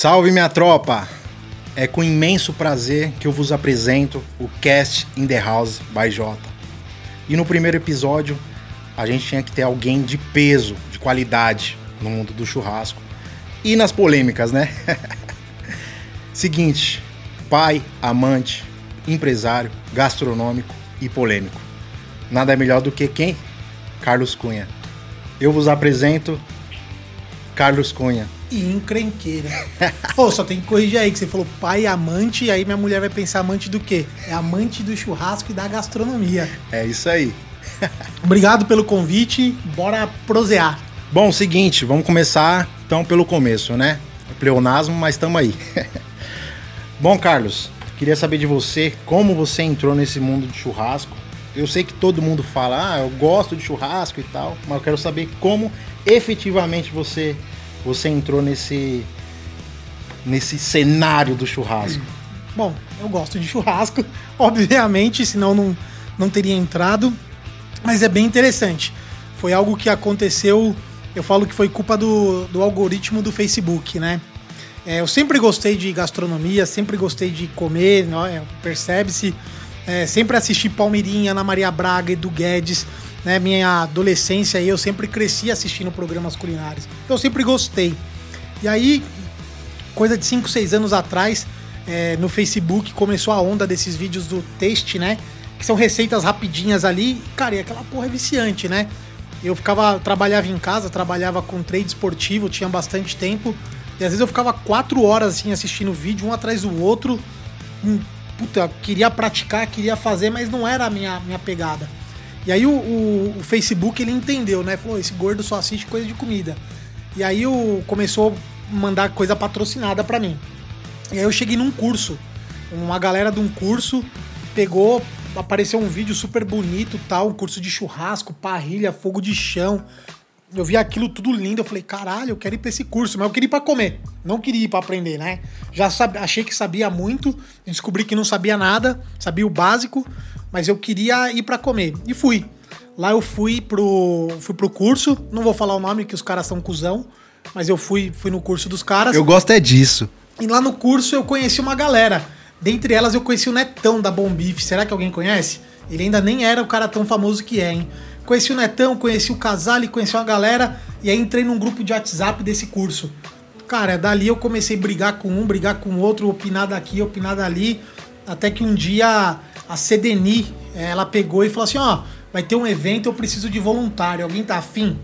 Salve minha tropa! É com imenso prazer que eu vos apresento o Cast in the House by Jota. E no primeiro episódio, a gente tinha que ter alguém de peso, de qualidade no mundo do churrasco. E nas polêmicas, né? Seguinte, pai, amante, empresário, gastronômico e polêmico. Nada melhor do que quem? Carlos Cunha. Eu vos apresento Carlos Cunha. E encrenqueira. Pô, só tem que corrigir aí, que você falou pai amante, e aí minha mulher vai pensar amante do quê? É amante do churrasco e da gastronomia. É isso aí. Obrigado pelo convite, bora prosear. Bom, seguinte, vamos começar então pelo começo, né? É pleonasmo, mas estamos aí. Bom, Carlos, queria saber de você como você entrou nesse mundo de churrasco. Eu sei que todo mundo fala, ah, eu gosto de churrasco e tal, mas eu quero saber como efetivamente você você entrou nesse nesse cenário do churrasco. Bom, eu gosto de churrasco, obviamente, senão não, não teria entrado, mas é bem interessante. Foi algo que aconteceu, eu falo que foi culpa do, do algoritmo do Facebook, né? É, eu sempre gostei de gastronomia, sempre gostei de comer, né? percebe-se. É, sempre assisti Palmeirinha, Ana Maria Braga, Edu Guedes né, minha adolescência eu sempre cresci assistindo programas culinários. Eu sempre gostei. E aí, coisa de 5, 6 anos atrás, é, no Facebook começou a onda desses vídeos do Taste, né? Que são receitas rapidinhas ali. Cara, e aquela porra é viciante, né? Eu ficava, trabalhava em casa, trabalhava com trade esportivo, tinha bastante tempo. E às vezes eu ficava quatro horas assim assistindo vídeo, um atrás do outro. Hum, puta, queria praticar, queria fazer, mas não era a minha, minha pegada. E aí o, o, o, Facebook ele entendeu, né? Falou, esse gordo só assiste coisa de comida. E aí o, começou a mandar coisa patrocinada para mim. E aí eu cheguei num curso. Uma galera de um curso pegou, apareceu um vídeo super bonito, tal, um curso de churrasco, parrilha, fogo de chão. Eu vi aquilo tudo lindo, eu falei, caralho, eu quero ir pra esse curso, mas eu queria ir pra comer, não queria ir pra aprender, né? Já achei que sabia muito, descobri que não sabia nada, sabia o básico, mas eu queria ir para comer. E fui. Lá eu fui pro, fui pro curso, não vou falar o nome que os caras são cuzão, mas eu fui, fui no curso dos caras. Eu gosto é disso. E lá no curso eu conheci uma galera. Dentre elas eu conheci o Netão da Bom Bife. Será que alguém conhece? Ele ainda nem era o cara tão famoso que é, hein? Conheci o Netão, conheci o Casale, conheci uma galera e aí entrei num grupo de WhatsApp desse curso. Cara, dali eu comecei a brigar com um, brigar com o outro, opinar daqui, opinar dali, até que um dia a Cedeni, ela pegou e falou assim: ó, vai ter um evento, eu preciso de voluntário, alguém tá afim?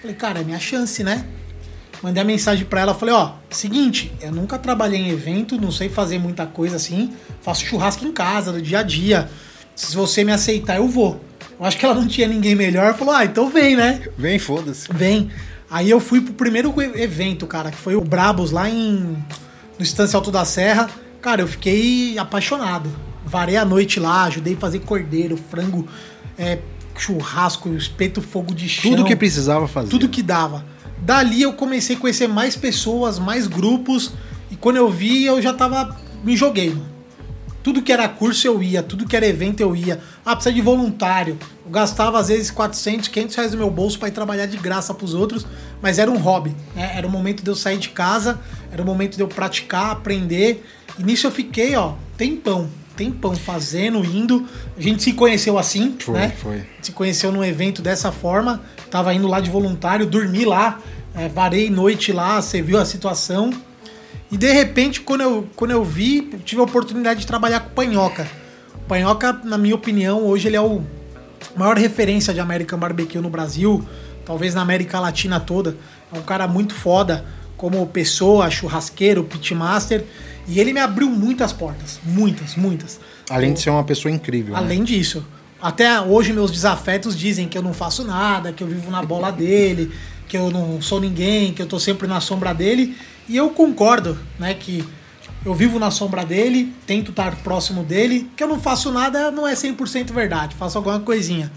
Falei, cara, é minha chance, né? Mandei a mensagem para ela, falei, ó, seguinte, eu nunca trabalhei em evento, não sei fazer muita coisa assim, faço churrasco em casa, no dia a dia. Se você me aceitar, eu vou. Eu acho que ela não tinha ninguém melhor, falou, ah, então vem, né? Vem, foda-se. Vem. Aí eu fui pro primeiro evento, cara, que foi o Brabos lá em no Estância Alto da Serra. Cara, eu fiquei apaixonado varei a noite lá, ajudei a fazer cordeiro, frango, é, churrasco, espeto fogo de chão. Tudo que precisava fazer. Tudo que dava. Dali eu comecei a conhecer mais pessoas, mais grupos, e quando eu vi, eu já tava. me joguei, mano. Tudo que era curso eu ia, tudo que era evento eu ia. Ah, precisa de voluntário. Eu gastava às vezes 400, 500 reais no meu bolso para ir trabalhar de graça pros outros, mas era um hobby. Né? Era o momento de eu sair de casa, era o momento de eu praticar, aprender. E nisso eu fiquei, ó, tempão tempão fazendo, indo. A gente se conheceu assim, foi, né? Foi. Se conheceu num evento dessa forma. Tava indo lá de voluntário, dormi lá, é, varei noite lá, você viu a situação. E de repente, quando eu, quando eu vi, eu tive a oportunidade de trabalhar com o Panhoca. O Panhoca, na minha opinião, hoje ele é o maior referência de American Barbecue no Brasil, talvez na América Latina toda. É um cara muito foda como pessoa, churrasqueiro, pitmaster. E ele me abriu muitas portas. Muitas, muitas. Além de ser uma pessoa incrível. Né? Além né? disso. Até hoje meus desafetos dizem que eu não faço nada, que eu vivo na bola dele, que eu não sou ninguém, que eu tô sempre na sombra dele. E eu concordo, né, que eu vivo na sombra dele, tento estar próximo dele, que eu não faço nada não é 100% verdade, faço alguma coisinha.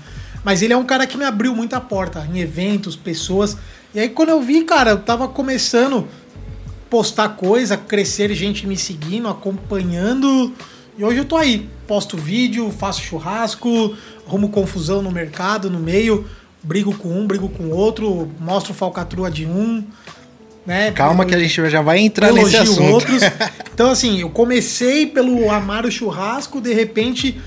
Mas ele é um cara que me abriu muita porta em eventos, pessoas. E aí quando eu vi, cara, eu tava começando postar coisa, crescer gente me seguindo, acompanhando. E hoje eu tô aí, posto vídeo, faço churrasco, arrumo confusão no mercado, no meio, brigo com um, brigo com outro, mostro falcatrua de um. né? Calma que a gente já vai entrar nesse assunto. outros. Então, assim, eu comecei pelo amar o churrasco, de repente,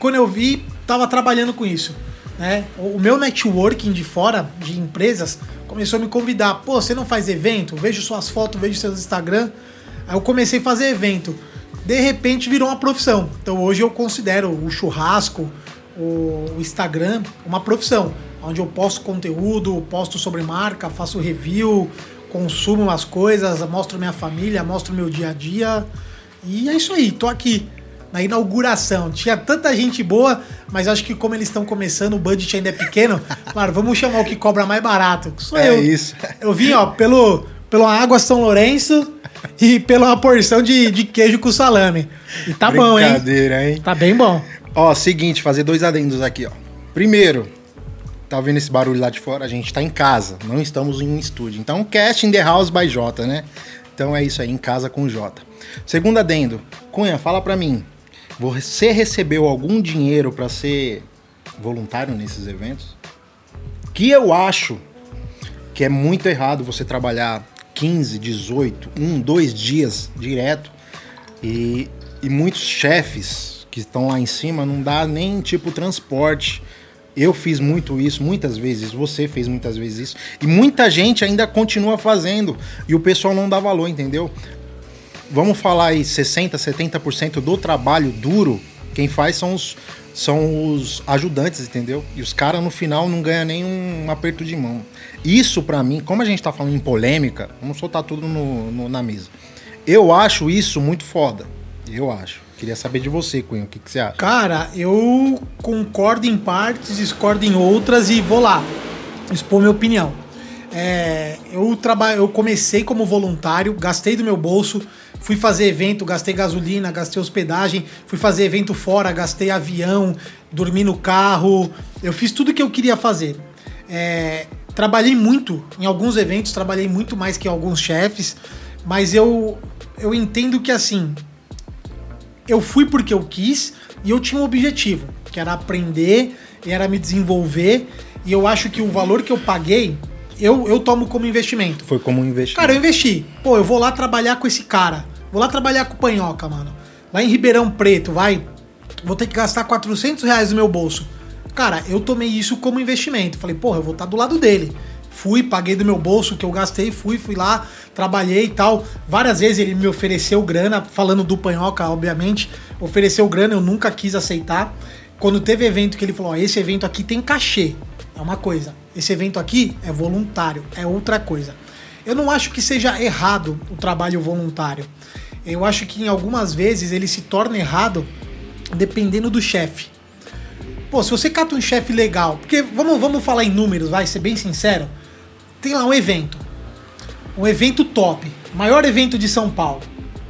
quando eu vi, tava trabalhando com isso. Né? O meu networking de fora, de empresas, começou a me convidar. Pô, você não faz evento? Vejo suas fotos, vejo seus Instagram. Aí eu comecei a fazer evento. De repente virou uma profissão. Então hoje eu considero o churrasco, o o Instagram, uma profissão. Onde eu posto conteúdo, posto sobre marca, faço review, consumo as coisas, mostro minha família, mostro meu dia a dia. E é isso aí, tô aqui na inauguração. Tinha tanta gente boa, mas acho que como eles estão começando, o budget ainda é pequeno. Claro, vamos chamar o que cobra mais barato. que Sou É eu. isso. Eu vim, ó, pelo, pelo água São Lourenço e pela porção de, de queijo com salame. E tá bom, hein? Brincadeira, hein? Tá bem bom. Ó, seguinte, fazer dois adendos aqui, ó. Primeiro, tá ouvindo esse barulho lá de fora? A gente tá em casa, não estamos em um estúdio. Então, cast in the house by Jota, né? Então é isso aí, em casa com o Jota. Segundo adendo, Cunha, fala pra mim. Você recebeu algum dinheiro pra ser voluntário nesses eventos? Que eu acho que é muito errado você trabalhar 15, 18, um, dois dias direto e, e muitos chefes que estão lá em cima não dá nem tipo transporte. Eu fiz muito isso, muitas vezes, você fez muitas vezes isso, e muita gente ainda continua fazendo, e o pessoal não dá valor, entendeu? Vamos falar aí 60, 70% do trabalho duro, quem faz são os, são os ajudantes, entendeu? E os caras no final não ganham nem um aperto de mão. Isso pra mim, como a gente tá falando em polêmica, vamos soltar tudo no, no- na mesa. Eu acho isso muito foda. Eu acho. Queria saber de você, Cunha, o que, que você acha? Cara, eu concordo em partes, discordo em outras e vou lá expor minha opinião. É, eu, traba... eu comecei como voluntário, gastei do meu bolso, fui fazer evento, gastei gasolina, gastei hospedagem, fui fazer evento fora, gastei avião, dormi no carro, eu fiz tudo que eu queria fazer. É, trabalhei muito em alguns eventos, trabalhei muito mais que alguns chefes, mas eu, eu entendo que assim, eu fui porque eu quis e eu tinha um objetivo, que era aprender, era me desenvolver, e eu acho que o valor que eu paguei, eu, eu tomo como investimento. Foi como um investimento. Cara, eu investi. Pô, eu vou lá trabalhar com esse cara. Vou lá trabalhar com o Panhoca, mano. Lá em Ribeirão Preto, vai. Vou ter que gastar 400 reais no meu bolso. Cara, eu tomei isso como investimento. Falei, porra, eu vou estar do lado dele. Fui, paguei do meu bolso que eu gastei, fui, fui lá, trabalhei e tal. Várias vezes ele me ofereceu grana, falando do Panhoca, obviamente. Ofereceu grana, eu nunca quis aceitar. Quando teve evento que ele falou, ó, esse evento aqui tem cachê. É uma coisa. Esse evento aqui é voluntário, é outra coisa. Eu não acho que seja errado o trabalho voluntário. Eu acho que em algumas vezes ele se torna errado dependendo do chefe. Pô, se você cata um chefe legal, porque vamos, vamos falar em números, vai ser bem sincero. Tem lá um evento. Um evento top. Maior evento de São Paulo.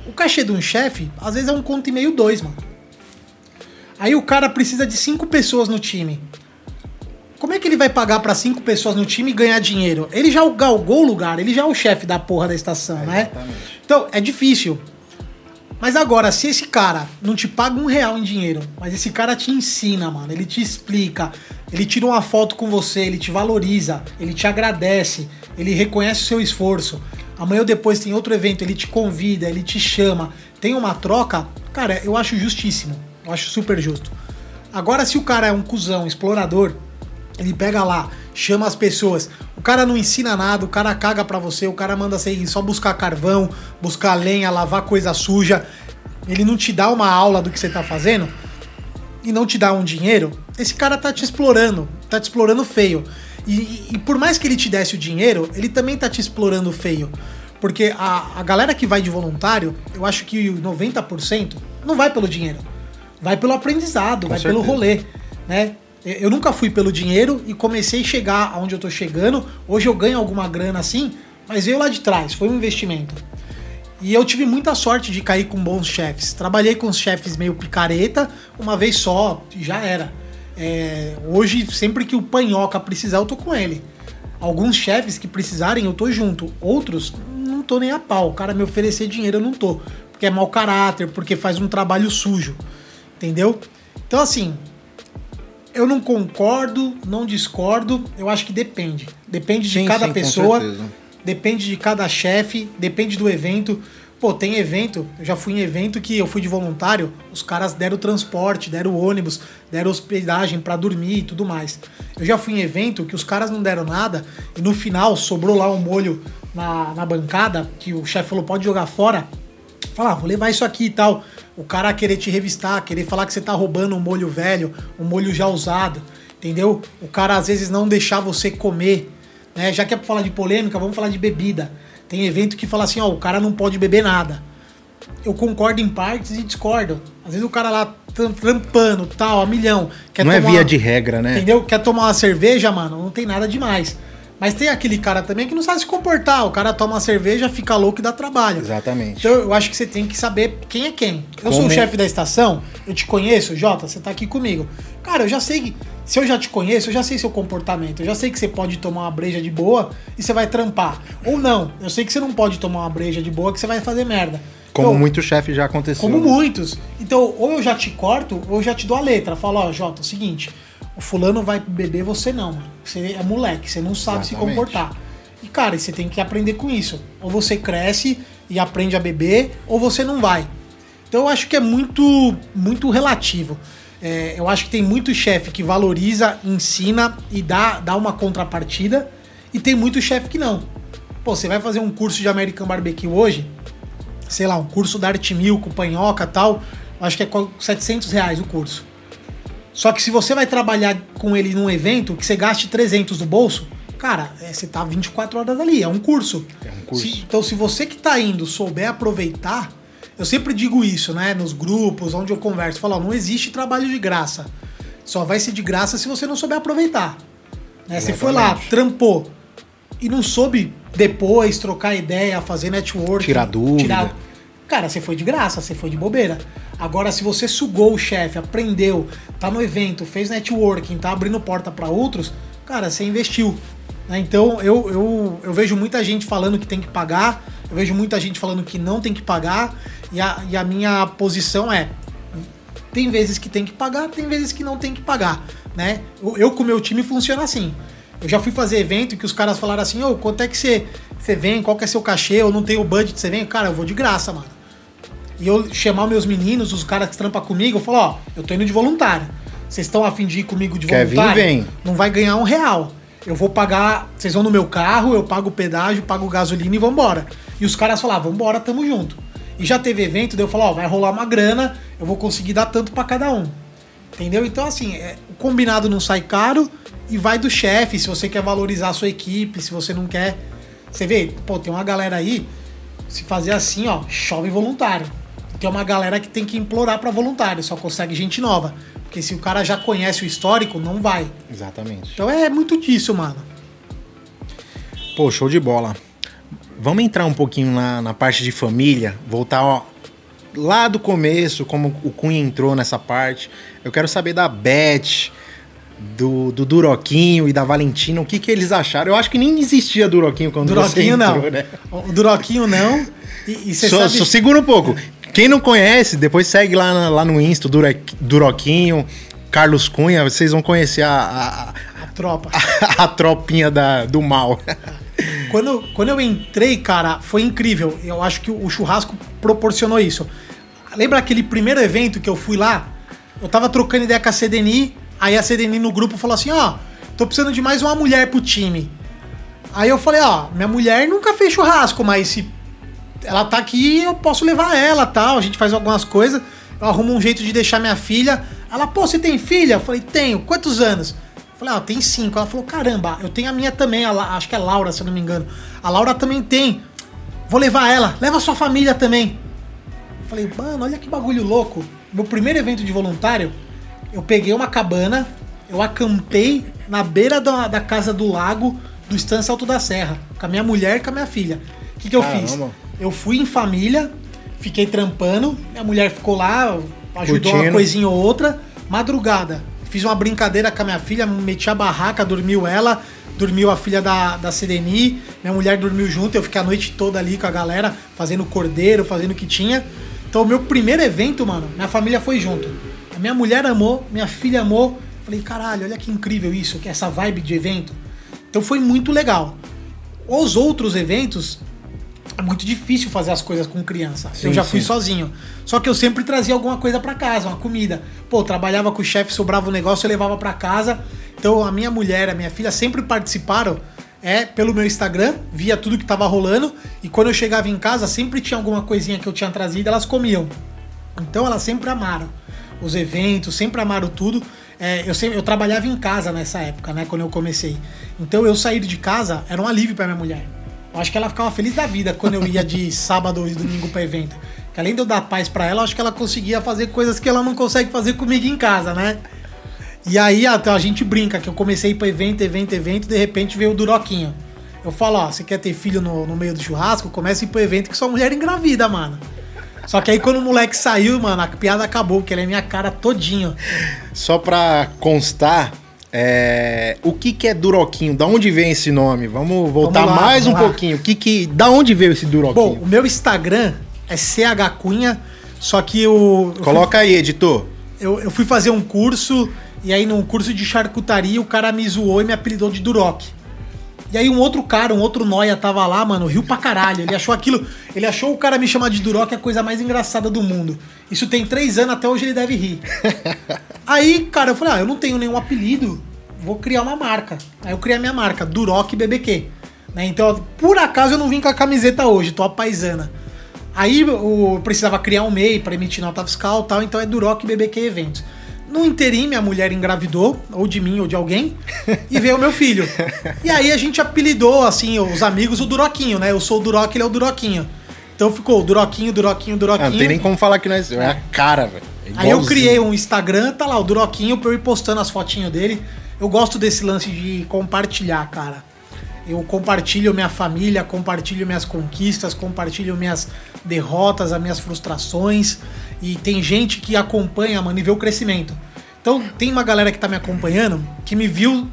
O cachê de um chefe, às vezes é um conto e meio, dois, mano. Aí o cara precisa de cinco pessoas no time. Como é que ele vai pagar pra cinco pessoas no time e ganhar dinheiro? Ele já galgou o lugar, ele já é o chefe da porra da estação, né? Então, é difícil. Mas agora, se esse cara não te paga um real em dinheiro, mas esse cara te ensina, mano, ele te explica, ele tira uma foto com você, ele te valoriza, ele te agradece, ele reconhece o seu esforço. Amanhã ou depois tem outro evento, ele te convida, ele te chama, tem uma troca, cara, eu acho justíssimo. Eu acho super justo. Agora, se o cara é um cuzão, explorador, ele pega lá, chama as pessoas. O cara não ensina nada, o cara caga pra você, o cara manda você ir só buscar carvão, buscar lenha, lavar coisa suja. Ele não te dá uma aula do que você tá fazendo e não te dá um dinheiro. Esse cara tá te explorando, tá te explorando feio. E, e- por mais que ele te desse o dinheiro, ele também tá te explorando feio. Porque a, a galera que vai de voluntário, eu acho que 90% não vai pelo dinheiro. Vai pelo aprendizado, vai pelo certeza. rolê, né? Eu nunca fui pelo dinheiro e comecei a chegar aonde eu tô chegando. Hoje eu ganho alguma grana assim, mas veio lá de trás, foi um investimento. E eu tive muita sorte de cair com bons chefes. Trabalhei com chefes meio picareta, uma vez só, já era. É, hoje, sempre que o Panhoca precisar, eu tô com ele. Alguns chefes que precisarem, eu tô junto. Outros, não tô nem a pau. O cara me oferecer dinheiro, eu não tô. Porque é mau caráter, porque faz um trabalho sujo. Entendeu? Então, assim, eu não concordo, não discordo. Eu acho que depende. Depende de Sim, cada sim, pessoa. depende de cada chefe, depende do evento. Pô, tem evento, eu já fui em evento que eu fui de voluntário, os caras deram transporte, deram ônibus, deram hospedagem para dormir e tudo mais. Eu já fui em evento que os caras não deram nada e no final sobrou lá um molho na, na bancada que o chefe falou pode jogar fora. Falar, ah, vou levar isso aqui e tal. O cara querer te revistar, querer falar que você tá roubando um molho velho, um molho já usado, entendeu? O cara às vezes não deixar você comer, né? Já que é pra falar de polêmica, vamos falar de bebida. Tem evento que fala assim, ó, o cara não pode beber nada. Eu concordo em partes e discordo. Às vezes o cara lá trampando, tal, a milhão. Quer não é via de regra, né? Entendeu? Quer tomar uma cerveja, mano, não tem nada demais. Mas tem aquele cara também que não sabe se comportar. O cara toma uma cerveja, fica louco e dá trabalho. Exatamente. Então eu acho que você tem que saber quem é quem. Eu Como... sou o chefe da estação, eu te conheço, Jota, você tá aqui comigo. Cara, eu já sei que. Se eu já te conheço, eu já sei seu comportamento. Eu já sei que você pode tomar uma breja de boa e você vai trampar. Ou não, eu sei que você não pode tomar uma breja de boa que você vai fazer merda. Como então, muito chefe já aconteceu. Como né? muitos. Então, ou eu já te corto, ou eu já te dou a letra. Falo, ó, Jota, é o seguinte, o fulano vai beber, você não, mano. Você é moleque, você não sabe Exatamente. se comportar. E, cara, você tem que aprender com isso. Ou você cresce e aprende a beber, ou você não vai. Então eu acho que é muito, muito relativo. É, eu acho que tem muito chefe que valoriza, ensina e dá, dá uma contrapartida, e tem muito chefe que não. Pô, você vai fazer um curso de American Barbecue hoje, sei lá, um curso da Arte Mil com panhoca tal, acho que é 700 reais o curso. Só que se você vai trabalhar com ele num evento que você gaste 300 do bolso, cara, é, você tá 24 horas ali, é um curso. É um curso. Se, então se você que tá indo souber aproveitar, eu sempre digo isso, né? Nos grupos onde eu converso, falo, não existe trabalho de graça. Só vai ser de graça se você não souber aproveitar. Né? Você foi lá, trampou e não soube depois trocar ideia, fazer network, tirar dúvida. Tirar... Cara, você foi de graça, você foi de bobeira. Agora, se você sugou o chefe, aprendeu, tá no evento, fez networking, tá abrindo porta para outros, cara, você investiu. Né? Então, eu, eu, eu vejo muita gente falando que tem que pagar, eu vejo muita gente falando que não tem que pagar, e a, e a minha posição é: tem vezes que tem que pagar, tem vezes que não tem que pagar. Né? Eu, eu com o meu time funciona assim. Eu já fui fazer evento que os caras falaram assim: ô, oh, quanto é que você, você vem? Qual que é seu cachê? Eu não tenho budget, você vem? Cara, eu vou de graça, mano. E eu chamar meus meninos, os caras que trampam comigo, eu falo: ó, eu tô indo de voluntário. Vocês estão afim de ir comigo de Quer voluntário? Vir, vem. Não vai ganhar um real. Eu vou pagar. Vocês vão no meu carro, eu pago o pedágio, pago gasolina e vambora. E os caras falavam, vambora, tamo junto. E já teve evento, daí eu falo, ó, vai rolar uma grana, eu vou conseguir dar tanto para cada um. Entendeu? Então, assim, é, o combinado não sai caro e vai do chefe, se você quer valorizar a sua equipe, se você não quer. Você vê, pô, tem uma galera aí, se fazer assim, ó, chove voluntário. Tem uma galera que tem que implorar para voluntário, só consegue gente nova. Porque se o cara já conhece o histórico, não vai. Exatamente. Então é muito disso, mano. Pô, show de bola. Vamos entrar um pouquinho na, na parte de família, voltar ó, lá do começo, como o Cunha entrou nessa parte. Eu quero saber da Beth, do, do Duroquinho e da Valentina, o que, que eles acharam. Eu acho que nem existia Duroquinho quando Duroquinho você entrou, não. né? O Duroquinho não. E, e só, sabe... só segura um pouco. Quem não conhece, depois segue lá, lá no Insta, Duroquinho, Carlos Cunha, vocês vão conhecer a... A, a tropa. A, a, tropinha da, do mal. Quando, quando eu entrei, cara, foi incrível. Eu acho que o churrasco proporcionou isso. Lembra aquele primeiro evento que eu fui lá? Eu tava trocando ideia com a CDNI, aí a CDNI no grupo falou assim: ó, oh, tô precisando de mais uma mulher pro time. Aí eu falei: ó, minha mulher nunca fez churrasco, mas se ela tá aqui, eu posso levar ela tal. A gente faz algumas coisas. Eu arrumo um jeito de deixar minha filha. Ela, pô, você tem filha? Eu falei: tenho. Quantos anos? Falei, ah, tem cinco. Ela falou, caramba, eu tenho a minha também, a acho que é Laura, se eu não me engano. A Laura também tem. Vou levar ela, leva sua família também. Falei, mano, olha que bagulho louco. Meu primeiro evento de voluntário, eu peguei uma cabana, eu acampei na beira da, da casa do lago do Estância Alto da Serra, com a minha mulher e com a minha filha. O que, que eu fiz? Eu fui em família, fiquei trampando, minha mulher ficou lá, ajudou Curtindo. uma coisinha ou outra. Madrugada, Fiz uma brincadeira com a minha filha, meti a barraca, dormiu ela, dormiu a filha da, da Sereni, minha mulher dormiu junto, eu fiquei a noite toda ali com a galera, fazendo cordeiro, fazendo o que tinha. Então, o meu primeiro evento, mano, minha família foi junto. A minha mulher amou, minha filha amou. Falei, caralho, olha que incrível isso, que essa vibe de evento. Então foi muito legal. Os outros eventos, é muito difícil fazer as coisas com criança. Sim, eu já fui sim. sozinho. Só que eu sempre trazia alguma coisa pra casa, uma comida. Pô, trabalhava com o chefe, sobrava um negócio, eu levava pra casa. Então a minha mulher, a minha filha sempre participaram é pelo meu Instagram, via tudo que tava rolando e quando eu chegava em casa sempre tinha alguma coisinha que eu tinha trazido, elas comiam. Então elas sempre amaram os eventos, sempre amaram tudo. É, eu, sempre, eu trabalhava em casa nessa época, né? Quando eu comecei. Então eu sair de casa era um alívio pra minha mulher. Eu acho que ela ficava feliz da vida quando eu ia de sábado e domingo pra evento. Que além de eu dar paz pra ela, eu acho que ela conseguia fazer coisas que ela não consegue fazer comigo em casa, né? E aí até a gente brinca que eu comecei pra evento, evento, evento, e de repente veio o Duroquinho. Eu falo, ó, você quer ter filho no, no meio do churrasco? Comece a ir pro evento que sua mulher engravida, mano. Só que aí quando o moleque saiu, mano, a piada acabou, porque ele é minha cara todinho. Só pra constar, é, o que que é Duroquinho? Da onde vem esse nome? Vamos voltar Vamos lá, mais um vamos lá. pouquinho. O que que, da onde veio esse Bom, Duroquinho? o meu Instagram é CH Cunha, só que eu, eu, Coloca aí, editor. fui, eu, eu fui fazer um curso, e aí num curso de charcutaria o cara me zoou e me apelidou de Duroc. E aí um outro cara, um outro noia tava lá, mano, riu pra caralho. Ele achou aquilo. Ele achou o cara me chamar de Duroc a coisa mais engraçada do mundo. Isso tem três anos, até hoje ele deve rir. aí, cara, eu falei, ah, eu não tenho nenhum apelido, vou criar uma marca. Aí eu criei a minha marca, Duroc BBQ. Né? Então, por acaso eu não vim com a camiseta hoje, tô a paisana. Aí eu eu precisava criar um MEI para emitir nota fiscal e tal, então é Duroc BBQ Eventos. No interim, minha mulher engravidou, ou de mim ou de alguém, e veio o meu filho. E aí a gente apelidou, assim, os amigos, o Duroquinho, né? Eu sou o Duroc, ele é o Duroquinho. Então ficou Duroquinho, Duroquinho, Ah, Duroquinho. não tem nem como falar que nós. É a cara, velho. É Aí eu criei um Instagram, tá lá, o Duroquinho, pra eu ir postando as fotinhas dele. Eu gosto desse lance de compartilhar, cara. Eu compartilho minha família, compartilho minhas conquistas, compartilho minhas derrotas, as minhas frustrações. E tem gente que acompanha, mano, e vê o crescimento. Então tem uma galera que tá me acompanhando que me viu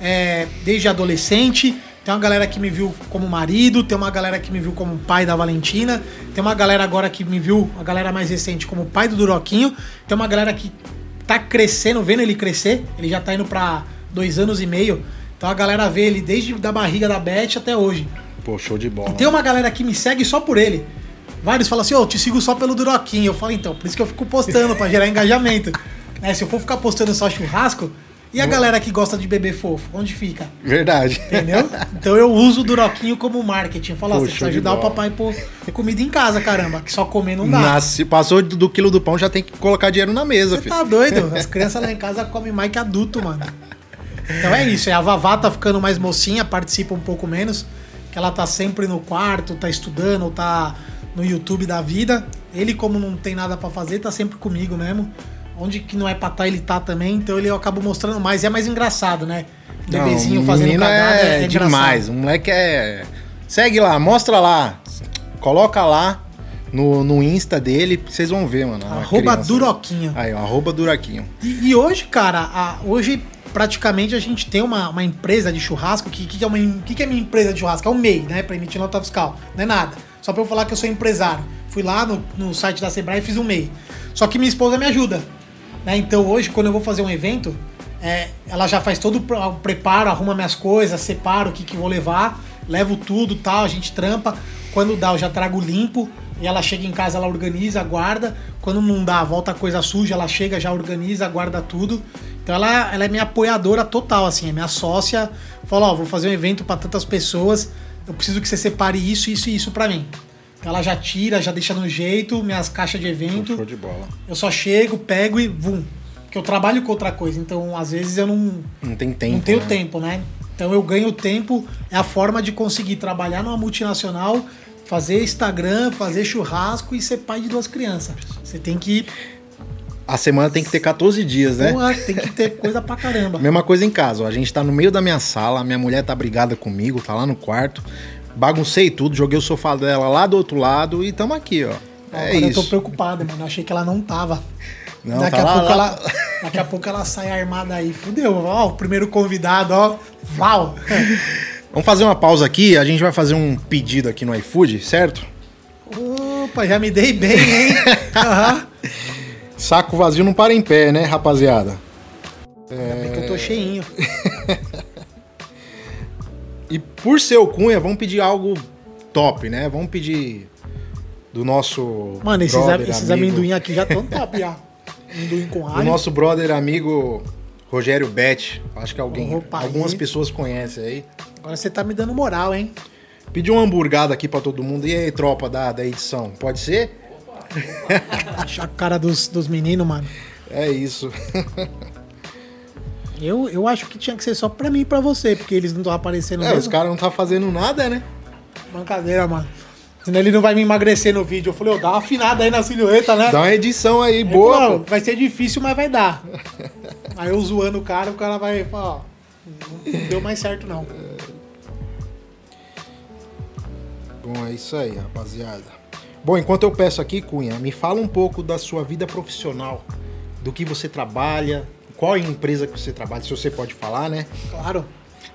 é, desde adolescente. Tem uma galera que me viu como marido, tem uma galera que me viu como pai da Valentina, tem uma galera agora que me viu, a galera mais recente, como pai do Duroquinho, tem uma galera que tá crescendo, vendo ele crescer, ele já tá indo pra dois anos e meio, então a galera vê ele desde da barriga da Beth até hoje. Pô, show de bola. E tem uma galera que me segue só por ele. Vários falam assim, ô, te sigo só pelo Duroquinho. Eu falo, então, por isso que eu fico postando, pra gerar engajamento. Né, se eu for ficar postando só churrasco, e a galera que gosta de beber fofo, onde fica? Verdade. Entendeu? Então eu uso o Duroquinho como marketing. Fala, ó, Pô, você show precisa de ajudar o papai a pôr comida em casa, caramba. Que só comer não dá. Nasce, passou do, do quilo do pão, já tem que colocar dinheiro na mesa, Você filho. tá doido? As crianças lá em casa comem mais que adulto, mano. Então é isso. é A Vavá tá ficando mais mocinha, participa um pouco menos. Que ela tá sempre no quarto, tá estudando, tá no YouTube da vida. Ele, como não tem nada pra fazer, tá sempre comigo mesmo. Onde que não é pra tá, ele tá também. Então ele eu acabo mostrando mais. E é mais engraçado, né? Não, bebezinho fazendo menino cagada é, é, é demais. O moleque é. Segue lá, mostra lá. Coloca lá no, no Insta dele, vocês vão ver, mano. a Arroba criança. Duroquinho. Aí, ó, arroba Duraquinho. E, e hoje, cara, a- hoje praticamente a gente tem uma, uma empresa de churrasco. O que, que, é uma, que, que é minha empresa de churrasco? É o MEI, né? Pra emitir nota fiscal. Não é nada. Só pra eu falar que eu sou empresário. Fui lá no, no site da Sebrae e fiz um MEI. Só que minha esposa me ajuda. Né? Então hoje, quando eu vou fazer um evento, é, ela já faz todo o preparo, arruma minhas coisas, separa o que, que vou levar, levo tudo tal, a gente trampa. Quando dá, eu já trago limpo. E ela chega em casa, ela organiza, guarda. Quando não dá, volta coisa suja, ela chega, já organiza, guarda tudo. Então ela, ela é minha apoiadora total, assim, é minha sócia. Fala, ó, vou fazer um evento para tantas pessoas, eu preciso que você separe isso, isso e isso para mim. Então ela já tira, já deixa no jeito, minhas caixas de evento. Show de bola. Eu só chego, pego e vum. Porque eu trabalho com outra coisa, então às vezes eu não, Não tem tempo. não tenho né? tempo, né? Então eu ganho tempo, é a forma de conseguir trabalhar numa multinacional, fazer Instagram, fazer churrasco e ser pai de duas crianças. Você tem que. A semana tem que ter 14 dias, né? Porra, tem que ter coisa pra caramba. Mesma coisa em casa, ó. A gente tá no meio da minha sala, a minha mulher tá brigada comigo, tá lá no quarto. Baguncei tudo, joguei o sofá dela lá do outro lado e tamo aqui, ó. É Agora eu tô isso. preocupado, mano. Eu achei que ela não tava. Não, daqui, tá a lá, pouco lá. Ela, daqui a pouco ela sai armada aí. Fudeu. Ó, o primeiro convidado, ó. Val. Vamos fazer uma pausa aqui, a gente vai fazer um pedido aqui no iFood, certo? Opa, já me dei bem, hein? Aham. Saco vazio não para em pé, né, rapaziada? Ainda bem que eu tô cheinho. E por ser o Cunha, vamos pedir algo top, né? Vamos pedir do nosso. Mano, esses, brother, esses amigo, amendoim aqui já estão top já. Amendoim com Do alho. nosso brother amigo Rogério Bet. Acho que alguém, Opa, aí. algumas pessoas conhecem aí. Agora você tá me dando moral, hein? Pedir uma hamburgada aqui pra todo mundo. E aí, tropa da, da edição? Pode ser? Achar a cara dos, dos meninos, mano. É isso. Eu, eu acho que tinha que ser só pra mim e pra você, porque eles não estão aparecendo É, os mesmo. caras não tá fazendo nada, né? Brincadeira, mano. Senão ele não vai me emagrecer no vídeo. Eu falei, ô, dá uma afinada aí na silhueta, né? Dá uma edição aí, boa. falou, pô. "Ó, vai ser difícil, mas vai dar. aí eu zoando o cara, o cara vai falar, ó, não deu mais certo não. Bom, é isso aí, rapaziada. Bom, enquanto eu peço aqui, Cunha, me fala um pouco da sua vida profissional. Do que você trabalha, qual é a empresa que você trabalha, se você pode falar, né? Claro.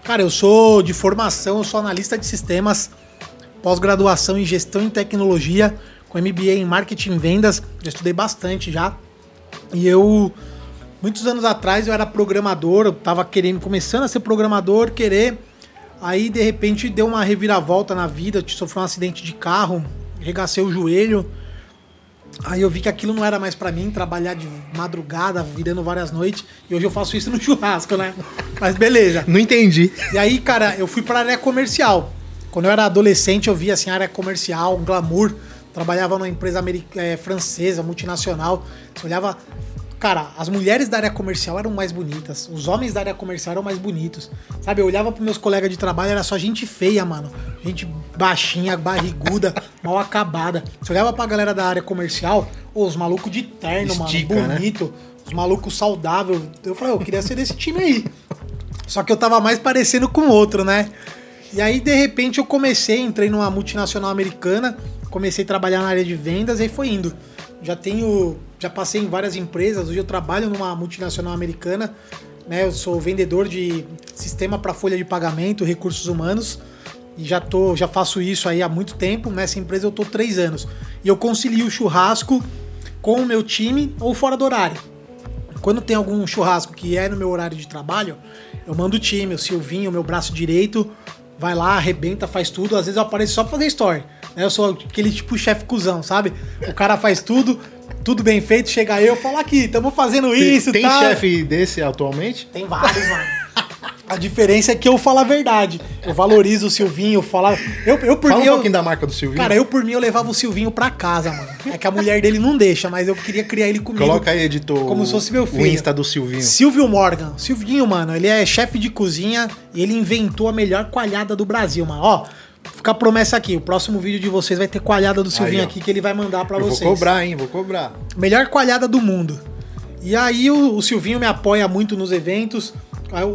Cara, eu sou de formação, eu sou analista de sistemas, pós-graduação em gestão e tecnologia, com MBA em marketing e vendas. Já estudei bastante já. E eu, muitos anos atrás, eu era programador, eu tava querendo, começando a ser programador, querer. Aí, de repente, deu uma reviravolta na vida, eu sofri um acidente de carro, regacei o joelho. Aí eu vi que aquilo não era mais pra mim, trabalhar de madrugada, virando várias noites. E hoje eu faço isso no churrasco, né? Mas beleza. Não entendi. E aí, cara, eu fui pra área comercial. Quando eu era adolescente, eu via assim, área comercial, um glamour. Trabalhava numa empresa eh, francesa, multinacional. Você olhava. Cara, as mulheres da área comercial eram mais bonitas. Os homens da área comercial eram mais bonitos. Sabe, eu olhava pros meus colegas de trabalho, era só gente feia, mano. Gente baixinha, barriguda, mal acabada. Você olhava pra galera da área comercial, ô, os malucos de terno, Estica, mano, né? bonito. Os malucos saudáveis. Eu falei, eu queria ser desse time aí. Só que eu tava mais parecendo com outro, né? E aí, de repente, eu comecei, entrei numa multinacional americana, comecei a trabalhar na área de vendas e aí foi indo. Já tenho, já passei em várias empresas, hoje eu trabalho numa multinacional americana, né? Eu sou vendedor de sistema para folha de pagamento, recursos humanos, e já tô, já faço isso aí há muito tempo. Nessa empresa eu tô três anos. E eu concilio o churrasco com o meu time ou fora do horário. Quando tem algum churrasco que é no meu horário de trabalho, eu mando o time, o Silvinho, o meu braço direito, vai lá, arrebenta, faz tudo. Às vezes eu apareço só pra fazer story. né? Eu sou aquele tipo chefe cuzão, sabe? O cara faz tudo, tudo bem feito, chega eu, falo aqui, estamos fazendo isso, Tem tá? chefe desse atualmente? Tem vários, mano. A diferença é que eu falo a verdade. Eu valorizo o Silvinho, eu falo. Eu, eu por Fala um mim, eu- pouquinho da marca do Silvinho. Cara, eu por mim eu levava o Silvinho pra casa, mano. É que a mulher dele não deixa, mas eu queria criar ele comigo. Coloca aí, editor. Como se fosse meu filho. O Insta do Silvinho. Silvio Morgan. Silvinho, mano, ele é chefe de cozinha e ele inventou a melhor coalhada do Brasil, mano. Ó, fica a promessa aqui. O próximo vídeo de vocês vai ter coalhada do Silvinho aqui que ele vai mandar pra Eu vou vocês. cobrar, hein? Vou cobrar. Melhor coalhada do mundo. E aí o, o Silvinho me apoia muito nos eventos.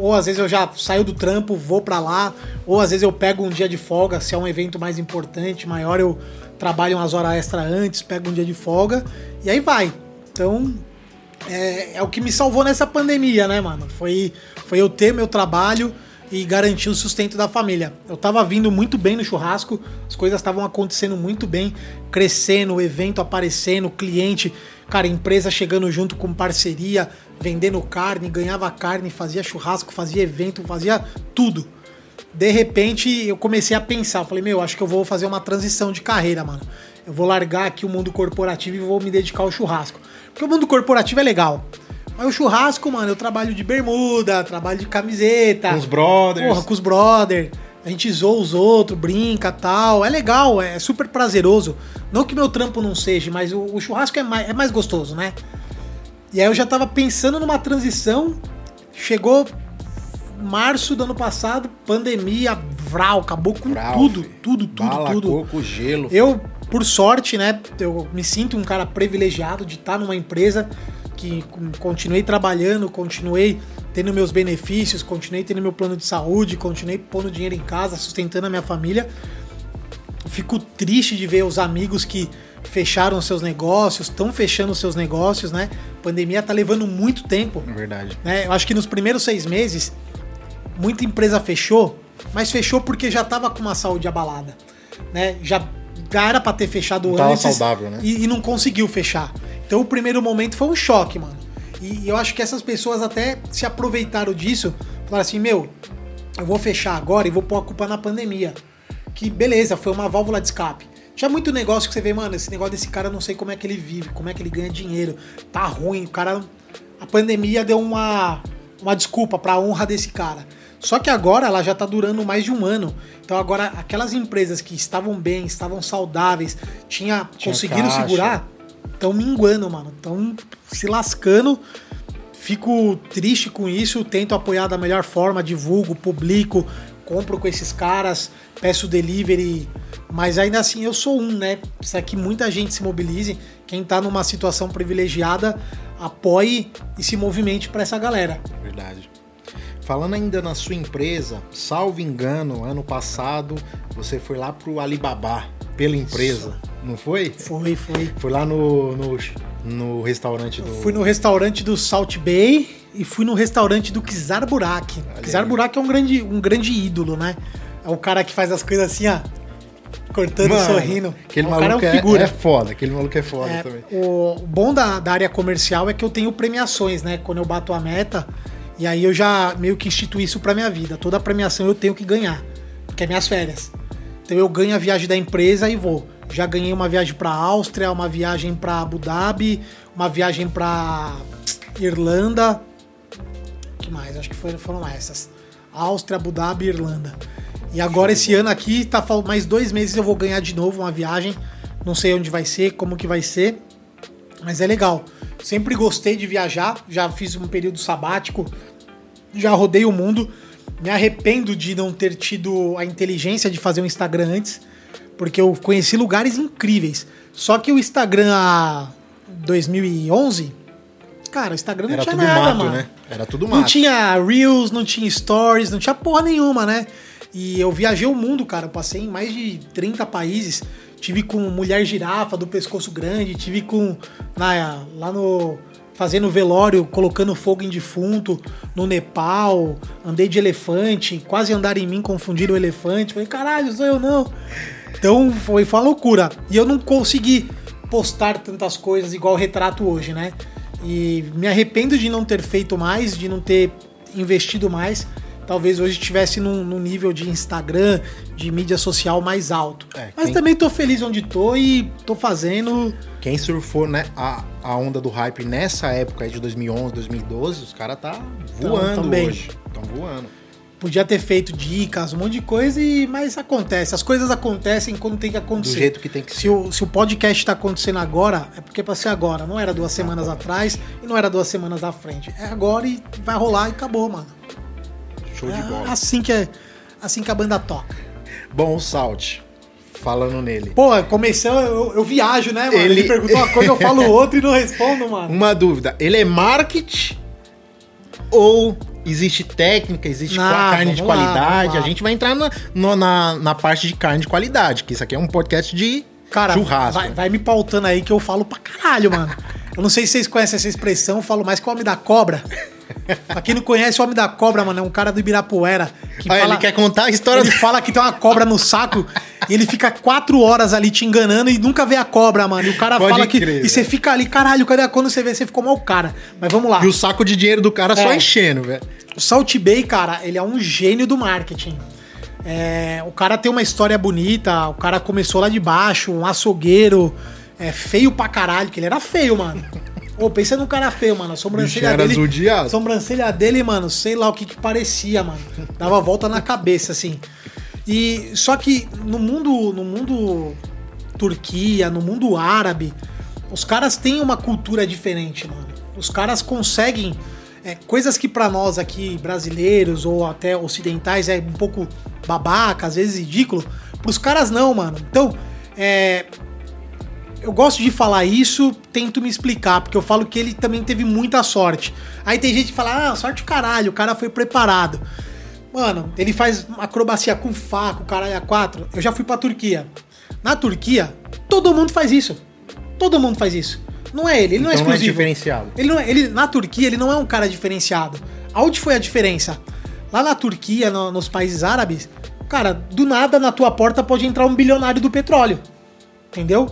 Ou às vezes eu já saio do trampo, vou pra lá. Ou às vezes eu pego um dia de folga, se é um evento mais importante, maior, eu trabalho umas horas extra antes, pego um dia de folga. E aí vai. Então, é, é o que me salvou nessa pandemia, né, mano? Foi, foi eu ter meu trabalho e garantir o sustento da família. Eu tava vindo muito bem no churrasco, as coisas estavam acontecendo muito bem, crescendo, o evento aparecendo, cliente, cara, empresa chegando junto com parceria, vendendo carne, ganhava carne, fazia churrasco, fazia evento, fazia tudo. De repente eu comecei a pensar, falei, meu, acho que eu vou fazer uma transição de carreira, mano. Eu vou largar aqui o mundo corporativo e vou me dedicar ao churrasco. Porque o mundo corporativo é legal. Mas o churrasco, mano, eu trabalho de bermuda, trabalho de camiseta. Com os brothers. Porra, com os brothers. A gente zoa os outros, brinca tal. É legal, é super prazeroso. Não que meu trampo não seja, mas o, o churrasco é mais, é mais gostoso, né? E aí eu já tava pensando numa transição. Chegou março do ano passado, pandemia, vral, acabou com tudo, filho. tudo, tudo, Bala, tudo. coco, gelo. Eu, por sorte, né, eu me sinto um cara privilegiado de estar numa empresa que continuei trabalhando, continuei tendo meus benefícios, continuei tendo meu plano de saúde, continuei pondo dinheiro em casa, sustentando a minha família. Fico triste de ver os amigos que fecharam seus negócios, estão fechando seus negócios, né? A pandemia tá levando muito tempo É verdade. né? Eu acho que nos primeiros seis meses, muita empresa fechou, mas fechou porque já tava com uma saúde abalada, né? Já, era pra ter fechado Não tava antes saudável, né? e, e não conseguiu fechar. Então o primeiro momento foi um choque, mano. E eu acho que essas pessoas até se aproveitaram disso, falaram assim, meu, eu vou fechar agora e vou pôr a culpa na pandemia. Que beleza, foi uma válvula de escape. Tinha muito negócio que você vê, mano, esse negócio desse cara, eu não sei como é que ele vive, como é que ele ganha dinheiro. Tá ruim, o cara. A pandemia deu uma, uma desculpa pra honra desse cara. Só que agora ela já tá durando mais de um ano. Então agora aquelas empresas que estavam bem, estavam saudáveis, tinha, Tinha conseguiram caixa. segurar, estão minguando, mano. Estão se lascando. Fico triste com isso, tento apoiar da melhor forma, divulgo, publico, compro com esses caras, peço delivery, mas ainda assim eu sou um, né? Precisa que muita gente se mobilize, quem tá numa situação privilegiada apoie e se movimente para essa galera. Verdade. Falando ainda na sua empresa, salvo engano, ano passado você foi lá pro Alibaba pela empresa, não foi? Foi, foi. Foi lá no, no, no restaurante do. Fui no restaurante do Salt Bay e fui no restaurante do Kizar Burak. Kizar aí. Burak é um grande, um grande ídolo, né? É o cara que faz as coisas assim, ó. Cortando, Mano, sorrindo. Aquele o cara é maluco um é, figura. é foda, aquele maluco é foda É, também. o o bom da, da área comercial é que eu tenho premiações, né? Quando eu bato a meta, e aí eu já meio que instituí isso pra minha vida. Toda premiação eu tenho que ganhar, porque é minhas férias. Então eu ganho a viagem da empresa e vou. Já ganhei uma viagem pra Áustria, uma viagem pra Abu Dhabi, uma viagem pra Irlanda. que mais? Acho que foram, foram essas. Áustria, Abu Dhabi Irlanda. E agora esse ano aqui, tá mais dois meses eu vou ganhar de novo uma viagem. Não sei onde vai ser, como que vai ser. Mas é legal. Sempre gostei de viajar. Já fiz um período sabático. Já rodei o mundo. Me arrependo de não ter tido a inteligência de fazer um Instagram antes. Porque eu conheci lugares incríveis. Só que o Instagram a 2011. Cara, o Instagram não Era tinha tudo nada, mato, mano. né? Era tudo Não mato. tinha Reels, não tinha Stories, não tinha porra nenhuma, né? E eu viajei o mundo, cara. Eu passei em mais de 30 países. Tive com mulher girafa do pescoço grande, tive com. Na, lá no. Fazendo velório, colocando fogo em defunto, no Nepal, andei de elefante, quase andaram em mim, confundiram o elefante. Falei, caralho, sou eu não. Então foi, foi uma loucura. E eu não consegui postar tantas coisas igual retrato hoje, né? E me arrependo de não ter feito mais, de não ter investido mais. Talvez hoje estivesse num, num nível de Instagram, de mídia social mais alto. É, Mas quem- também tô feliz onde tô e tô fazendo. Quem surfou né, a, a onda do hype nessa época aí de 2011, 2012, os caras tá voando tão bem. hoje. Estão voando. Podia ter feito dicas, um monte de coisa, e, mas acontece. As coisas acontecem quando tem que Do acontecer. jeito que tem que Se ser. o, se o podcast tá acontecendo agora, é porque pra ser agora. Não era duas semanas atrás e não era duas semanas à frente. É agora e vai rolar e acabou, mano. Show de É bola. assim que, é, assim que a banda toca. Bom, o Salt, falando nele. Pô, começou, eu, eu viajo, né, mano? Ele, Ele- perguntou uma coisa, eu falo outra e não respondo, mano. Uma dúvida, ele é marketing ou existe técnica, existe Não, carne de qualidade? lá. a gente vai entrar na, no- na, na parte de carne de qualidade, que isso aqui é um podcast de Cara, churrasco. vai, vai me pautando aí que eu falo pra caralho, mano. Eu não sei se vocês conhecem essa expressão, eu falo mais que o Homem da Cobra. pra quem não conhece, o Homem da Cobra, mano, é um cara do Ibirapuera. Que Ah, fala, ele quer contar a história Ele do... fala que tem uma cobra no saco e ele fica quatro horas ali te enganando e nunca vê a cobra, mano. E o cara Pode fala que. e você fica ali, caralho, cadê a quando você vê? Você ficou mal cara. Mas vamos lá. E o saco de dinheiro do cara só É. enchendo, velho. O Salt Bay, cara, ele é um gênio do marketing. É, o cara tem uma história bonita, o cara começou lá de baixo, um açougueiro, é, feio pra caralho, que ele era feio, mano. Ô, pensa num cara feio, mano. A sobrancelha Bicho, dele. judiado. Sobrancelha dele, mano, sei lá o que que parecia, mano. Dava volta na cabeça, assim. E só que no mundo, no mundo Turquia, no mundo árabe, os caras têm uma cultura diferente, mano. Os caras conseguem é, coisas que pra nós aqui brasileiros ou até ocidentais é um pouco babaca, às vezes ridículo. Pros caras não, mano. Então, é, eu gosto de falar isso, tento me explicar, porque eu falo que ele também teve muita sorte. Aí tem gente que fala, ah, sorte o caralho, o cara foi preparado. Mano, ele faz acrobacia com faca, o caralho a quatro. Eu já fui pra Turquia. Na Turquia, todo mundo faz isso. Todo mundo faz isso. Não é ele, ele não é Então não é exclusivo. diferenciado. Ele não é- ele, na Turquia, ele não é um cara diferenciado. Aonde foi a diferença? Lá na Turquia, no- nos países árabes, cara, do nada na tua porta pode entrar um bilionário do petróleo. Entendeu?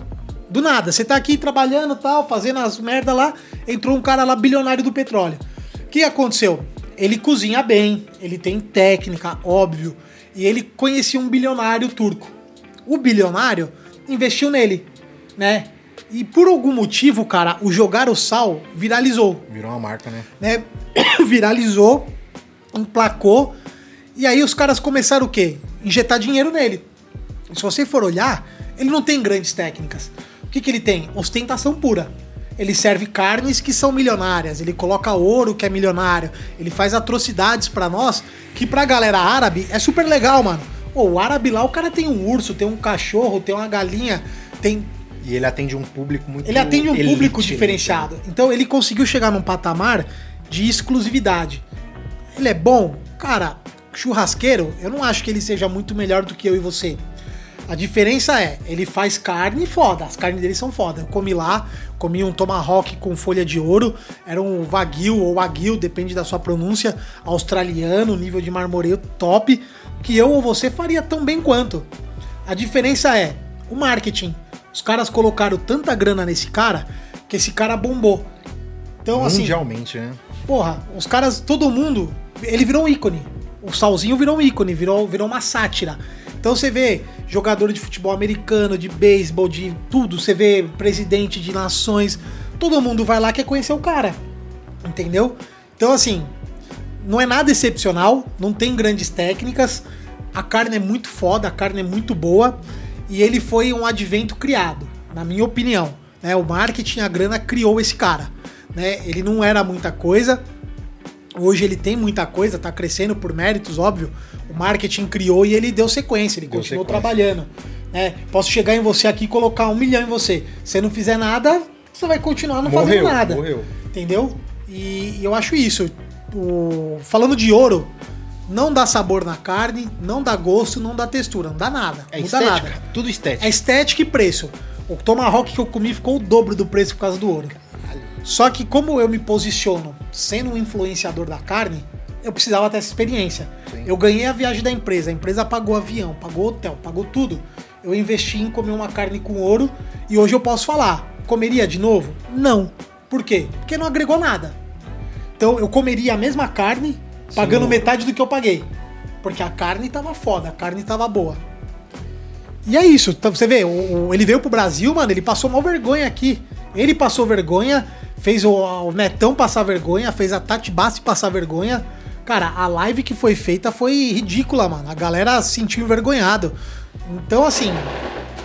Do nada. Você tá aqui trabalhando tal, fazendo as merda lá, entrou um cara lá bilionário do petróleo. O que aconteceu? Ele cozinha bem, ele tem técnica, óbvio. E ele conhecia um bilionário turco. O bilionário investiu nele, né? E por algum motivo, cara, o jogar o sal viralizou. Virou uma marca, né? né? viralizou, emplacou. E aí os caras começaram o quê? Injetar dinheiro nele. Se você for olhar, ele não tem grandes técnicas. O que, que ele tem? Ostentação pura. Ele serve carnes que são milionárias, ele coloca ouro que é milionário, ele faz atrocidades para nós, que pra galera árabe é super legal, mano. Pô, o árabe lá, o cara tem um urso, tem um cachorro, tem uma galinha, tem E ele atende um público muito ele atende um elite, público né? diferenciado. Então ele conseguiu chegar num patamar de exclusividade. Ele é bom? Cara, churrasqueiro, eu não acho que ele seja muito melhor do que eu e você. A diferença é, ele faz carne foda, as carnes dele são foda. Eu comi lá, comi um tomahawk com folha de ouro, era um wagyu ou wagyu, depende da sua pronúncia, australiano, nível de marmoreio top, que eu ou você faria tão bem quanto. A diferença é o marketing. Os caras colocaram tanta grana nesse cara que esse cara bombou. Então, assim, Mundialmente, né? porra, os caras, todo mundo, ele virou um ícone. O Salzinho virou um ícone, virou, virou uma sátira. Então você vê jogador de futebol americano, de beisebol, de tudo, você vê presidente de nações, todo mundo vai lá quer conhecer o cara. Entendeu? Então assim, não é nada excepcional, não tem grandes técnicas, a carne é muito foda, a carne é muito boa e ele foi um advento criado, na minha opinião. Né? O marketing, a grana criou esse cara. Né? Ele não era muita coisa, hoje ele tem muita coisa, tá crescendo por méritos, óbvio. O marketing criou e ele deu sequência, ele Deu continuou sequência. trabalhando. Né? Posso chegar em você aqui e colocar um milhão em você. Se você não fizer nada, você vai continuar não fazendo Morreu, nada. morreu. Entendeu? E, e eu acho isso. O, falando de ouro, não dá sabor na carne, não dá gosto, não dá textura, não dá nada. É não muda estética, nada. tudo estética. É estética e preço. O tomahawk que eu comi ficou o dobro do preço por causa do ouro. Só que como eu me posiciono sendo um influenciador da carne, eu precisava ter essa experiência. Sim. Eu ganhei a viagem da empresa, a empresa pagou avião, pagou hotel, pagou tudo. Eu investi em comer uma carne com ouro e hoje eu posso falar, comeria de novo? Não. Por quê? Porque não agregou nada. Então eu comeria a mesma carne pagando Sim. metade do que eu paguei. Porque a carne tava foda, a carne tava boa. E é isso, então, você vê, ele veio pro Brasil, mano, ele passou mal vergonha aqui. Ele passou vergonha, fez o, o Netão passar vergonha, fez a Tati Bassi passar vergonha. Cara, a live que foi feita foi ridícula, mano. A galera se sentiu envergonhado. Então, assim,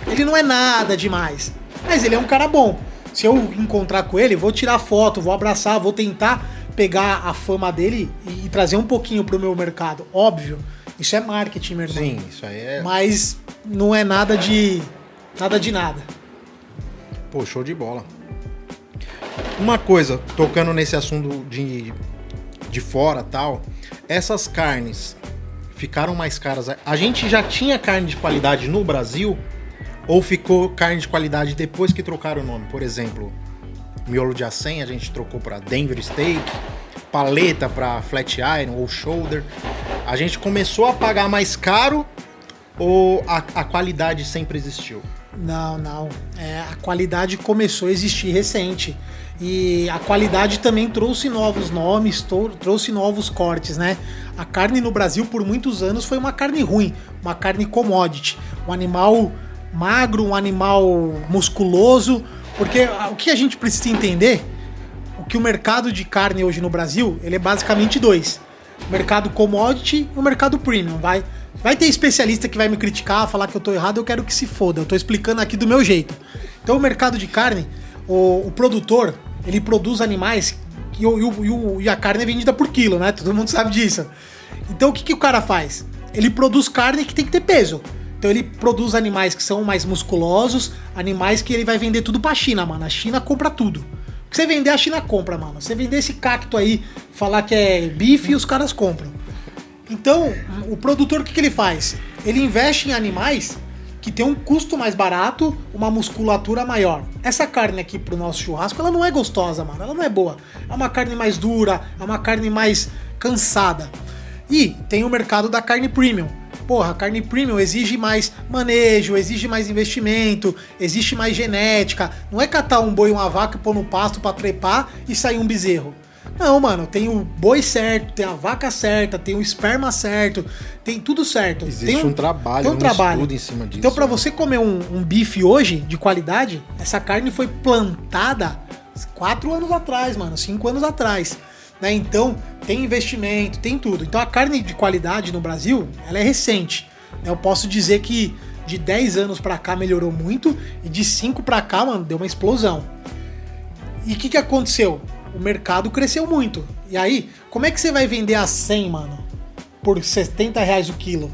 ele não é nada demais. Mas ele é um cara bom. Se eu encontrar com ele, vou tirar foto, vou abraçar, vou tentar pegar a fama dele e, e trazer um pouquinho pro meu mercado. Óbvio. Isso é marketing, meu irmão. Sim, isso aí é. Mas não é nada de. Nada de nada. Pô, show de bola. Uma coisa, tocando nesse assunto de, de fora tal, essas carnes ficaram mais caras. A gente já tinha carne de qualidade no Brasil ou ficou carne de qualidade depois que trocaram o nome? Por exemplo, miolo de acém a gente trocou para Denver Steak, paleta para Flat Iron ou Shoulder. A gente começou a pagar mais caro ou a, a qualidade sempre existiu? Não, não. É, a qualidade começou a existir recente. E a qualidade também trouxe novos nomes, trouxe novos cortes, né? A carne no Brasil por muitos anos foi uma carne ruim, uma carne commodity. Um animal magro, um animal musculoso. Porque o que a gente precisa entender, o que o mercado de carne hoje no Brasil, ele é basicamente dois. O mercado commodity e o mercado premium, vai? Vai ter especialista que vai me criticar, falar que eu tô errado, eu quero que se foda. Eu tô explicando aqui do meu jeito. Então o mercado de carne, o, o produtor, ele produz animais e, o- e a carne é vendida por quilo, né? Todo mundo sabe disso. Então o que, que o cara faz? Ele produz carne que tem que ter peso. Então ele produz animais que são mais musculosos, animais que ele vai vender tudo pra China, mano. A China compra tudo. O que você vender, a China compra, mano. Você vender esse cacto aí, falar que é bife, os caras compram. Então, o produtor, o que, que ele faz? Ele investe em animais que tem um custo mais barato, uma musculatura maior. Essa carne aqui pro nosso churrasco, ela não é gostosa, mano. Ela não é boa. É uma carne mais dura, é uma carne mais cansada. E tem o mercado da carne premium. Porra, a carne premium exige mais manejo, exige mais investimento, existe mais genética. Não é catar um boi e uma vaca, pôr no pasto pra trepar e sair um bezerro. Não, mano, tem o boi certo, tem a vaca certa, tem o esperma certo, tem tudo certo. Existe tem um, trabalho, tem um um trabalho. em cima disso. Então, pra né? você comer um, um bife hoje, de qualidade, essa carne foi plantada quatro anos atrás, mano, cinco anos atrás. Né? Então, tem investimento, tem tudo. Então, a carne de qualidade no Brasil, ela é recente. né? Eu posso dizer que de 10 anos pra cá melhorou muito e de 5 pra cá, mano, deu uma explosão. E o que, que aconteceu? O mercado cresceu muito. E aí, como é que você vai vender a 100, mano? Por 70 reais o quilo?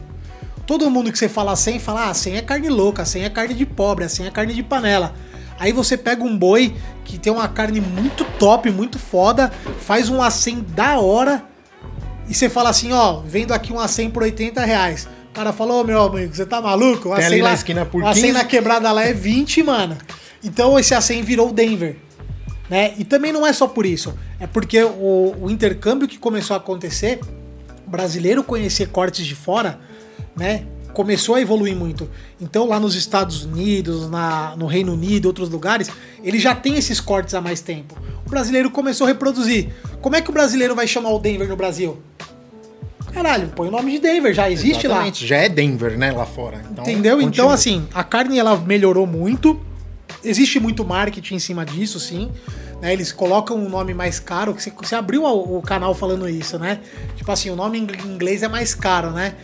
Todo mundo que você fala 100, fala, ah, 100 é carne louca, 100 é carne de pobre, 100 é carne de panela. Aí você pega um boi que tem uma carne muito top, muito foda, faz um A100 da hora, e você fala assim, ó, vendo aqui um A100 por 80 reais. O cara falou, ô meu amigo, você tá maluco? Tem A100 ali na esquina por o A100 15. na quebrada lá é 20, mano. Então esse A100 virou Denver. Né? E também não é só por isso. É porque o, o intercâmbio que começou a acontecer, o brasileiro conhecer cortes de fora, né? Começou a evoluir muito. Então, lá nos Estados Unidos, na, no Reino Unido, outros lugares, ele já tem esses cortes há mais tempo. O brasileiro começou a reproduzir. Como é que o brasileiro vai chamar o Denver no Brasil? Caralho, põe o nome de Denver, já existe lá. Exatamente, Já é Denver, né, lá fora. Então, Entendeu? Então, continua. assim, a carne ela melhorou muito. Existe muito marketing em cima disso, sim. Né, eles colocam um nome mais caro. que Você, você abriu o, o canal falando isso, né? Tipo assim, o nome em inglês é mais caro, né?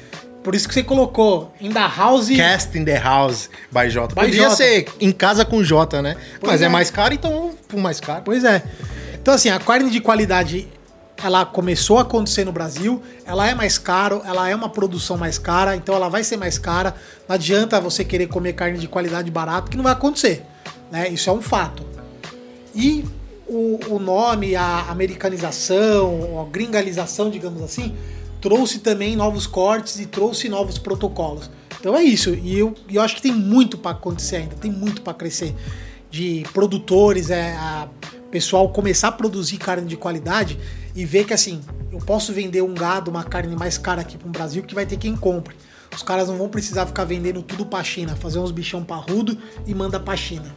Por isso que você colocou In the House. Cast in the House by J. By Podia J. ser em casa com J, né? Pois Mas é. é. mais caro, então pro mais caro. Pois é. Então, assim, a carne de qualidade ela começou a acontecer no Brasil, ela é mais caro, ela é uma produção mais cara, então ela vai ser mais cara. Não adianta você querer comer carne de qualidade barata, que não vai acontecer. Né? Isso é um fato. E o, o nome, a americanização, a gringalização, digamos assim, trouxe também novos cortes e trouxe novos protocolos. Então é isso. E eu, eu acho que tem muito para acontecer ainda, tem muito para crescer. De produtores, é, a pessoal começar a produzir carne de qualidade e ver que assim, eu posso vender um gado, uma carne mais cara aqui para o Brasil que vai ter quem compre. Os caras não vão precisar ficar vendendo tudo pra China, fazer uns bichão parrudo e manda pra China.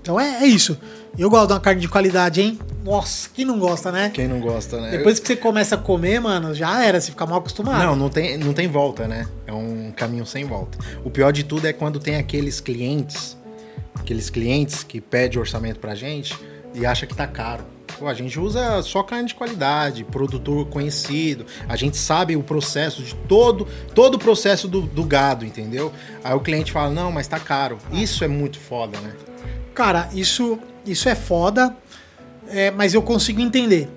Então é, é isso. Eu gosto de uma carne de qualidade, hein? Nossa, quem não gosta, né? Quem não gosta, né? Depois que você começa a comer, mano, já era, você fica mal acostumado. Não, não tem, não tem volta, né? É um caminho sem volta. O pior de tudo é quando tem aqueles clientes, aqueles clientes que pedem orçamento pra gente e acha que tá caro. Pô, a gente usa só carne de qualidade, produtor conhecido, a gente sabe o processo de todo, todo o processo do, do gado, entendeu? Aí o cliente fala, não, mas tá caro. Isso é muito foda, né? Cara, isso, isso é foda, é, mas eu consigo entender.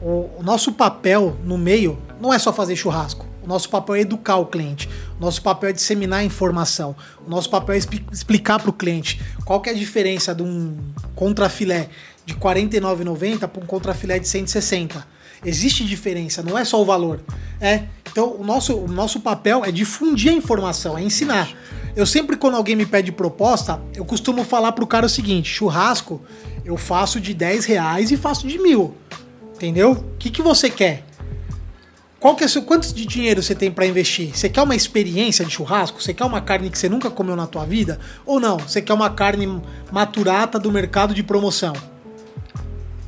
O, o nosso papel no meio não é só fazer churrasco. O nosso papel é educar o cliente. O nosso papel é disseminar a informação. O nosso papel é expli- explicar para o cliente qual que é a diferença de um contrafilé de R$ 49,90 para um contrafilé de 160. Existe diferença, não é só o valor. É. Então, o nosso, o nosso papel é difundir a informação, é ensinar. Eu sempre, quando alguém me pede proposta, eu costumo falar pro cara o seguinte: churrasco eu faço de 10 reais e faço de mil. Entendeu? O que, que você quer? Qual que é seu, quanto de dinheiro você tem para investir? Você quer uma experiência de churrasco? Você quer uma carne que você nunca comeu na tua vida? Ou não? Você quer uma carne maturata do mercado de promoção?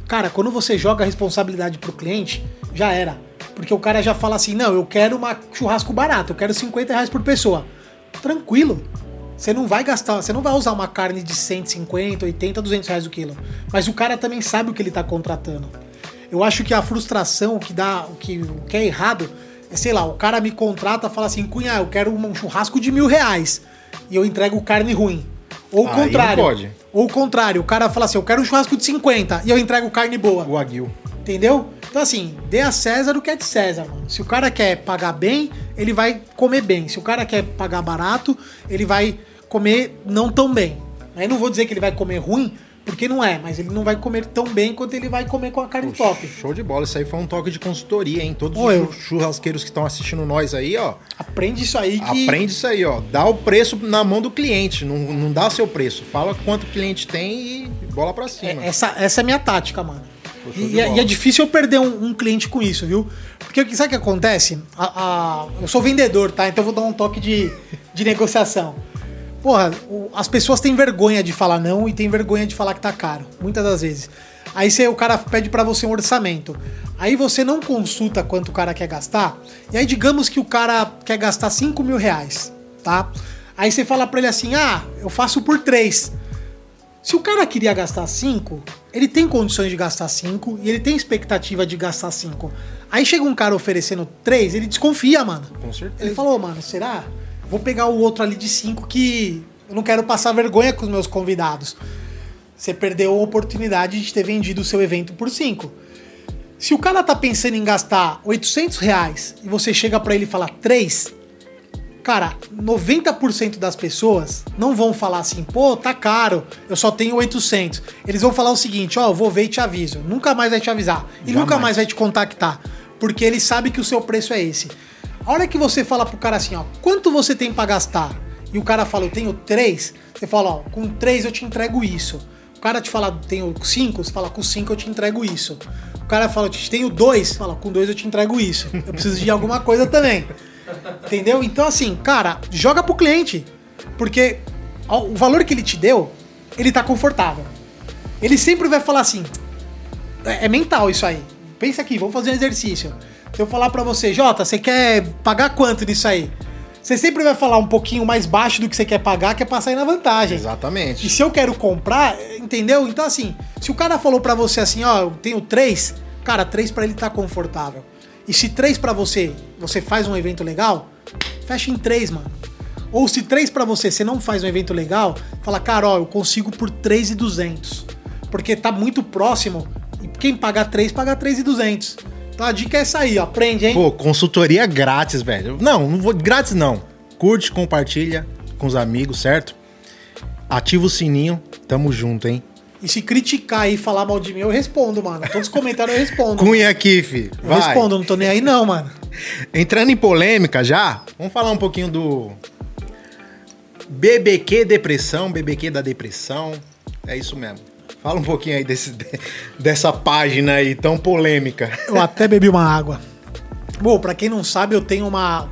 Cara, quando você joga a responsabilidade pro cliente, já era. Porque o cara já fala assim: não, eu quero uma churrasco barato, eu quero 50 reais por pessoa. Tranquilo. Você não vai gastar, você não vai usar uma carne de 150, 80, 200 reais o quilo. Mas o cara também sabe o que ele tá contratando. Eu acho que a frustração, o que dá, o que, o que é errado, é, sei lá, o cara me contrata fala assim, cunha, eu quero um churrasco de mil reais. E eu entrego carne ruim. Ou o Aí não contrário. pode. Ou o contrário, o cara fala assim, eu quero um churrasco de 50 e eu entrego carne boa. O aguil. Entendeu? Então, assim, dê a César o que é de César, mano. Se o cara quer pagar bem, ele vai comer bem. Se o cara quer pagar barato, ele vai comer não tão bem. Aí não vou dizer que ele vai comer ruim, porque não é, mas ele não vai comer tão bem quanto ele vai comer com a carne top. Show de bola. Isso aí foi um toque de consultoria, hein? Todos Ô, os eu- churrasqueiros que estão assistindo nós aí, ó. Aprende isso aí que. Aprende isso aí, ó. Dá o preço na mão do cliente. Não, não dá seu preço. Fala quanto o cliente tem e bola pra cima. É, essa, essa é a minha tática, mano. Pô, E, e é- é difícil eu perder um, um cliente com isso, viu? Porque sabe o que acontece? A- a- eu sou vendedor, tá? Então eu vou dar um toque de, de negociação. Porra, as pessoas têm vergonha de falar não e têm vergonha de falar que tá caro. Muitas das vezes. Aí você, o cara pede para você um orçamento. Aí você não consulta quanto o cara quer gastar. E aí digamos que o cara quer gastar 5 mil reais, tá? Aí você fala pra ele assim, ah, eu faço por 3. Se o cara queria gastar 5, ele tem condições de gastar 5 e ele tem expectativa de gastar 5. Aí chega um cara oferecendo 3, ele desconfia, mano. Com certeza. Ele falou, mano, será? Vou pegar o outro ali de 5 que eu não quero passar vergonha com os meus convidados. Você perdeu a oportunidade de ter vendido o seu evento por 5. Se o cara tá pensando em gastar 800 reais e você chega para ele e fala 3, cara, 90% das pessoas não vão falar assim, pô, tá caro, eu só tenho 800. Eles vão falar o seguinte, ó, eu vou ver e te aviso. Nunca mais vai te avisar. E Jamais. nunca mais vai te contactar. Porque ele sabe que o seu preço é esse. A hora que você fala pro cara assim, ó, quanto você tem para gastar? E o cara fala, eu tenho 3, você fala, ó, com 3 eu te entrego isso. O cara te fala, tenho 5, você fala, com 5 eu te entrego isso. O cara fala, eu tenho 2, fala, com 2 eu te entrego isso. Eu preciso de alguma coisa também. Entendeu? Então, assim, cara, joga pro cliente. Porque o valor que ele te deu, ele tá confortável. Ele sempre vai falar assim. É, é mental isso aí. Pensa aqui, vamos fazer um exercício. Se eu falar pra você, Jota, você quer pagar quanto nisso aí? Você sempre vai falar um pouquinho mais baixo do que você quer pagar, que é pra sair na vantagem. Exatamente. E se eu quero comprar, entendeu? Então, assim, se o cara falou pra você assim, ó, eu tenho três, cara, três pra ele tá confortável. E se três pra você, você faz um evento legal, fecha em três, mano. Ou se três pra você, você não faz um evento legal, fala, cara, ó, eu consigo por 3,200. Porque tá muito próximo, e quem pagar três, paga 3,200. Então a dica é essa aí, ó, aprende, hein? Pô, consultoria grátis, velho. Não, não vou grátis não. Curte, compartilha com os amigos, certo? Ativa o sininho, tamo junto, hein? E se criticar e falar mal de mim, eu respondo, mano. Todos os comentários eu respondo. Cunha aqui, fi. Eu Vai. respondo, não tô nem aí não, mano. Entrando em polêmica já, vamos falar um pouquinho do BBQ Depressão, BBQ da Depressão. É isso mesmo. Fala um pouquinho aí desse, dessa página aí tão polêmica. Eu até bebi uma água. Bom, pra quem não sabe, eu tenho uma.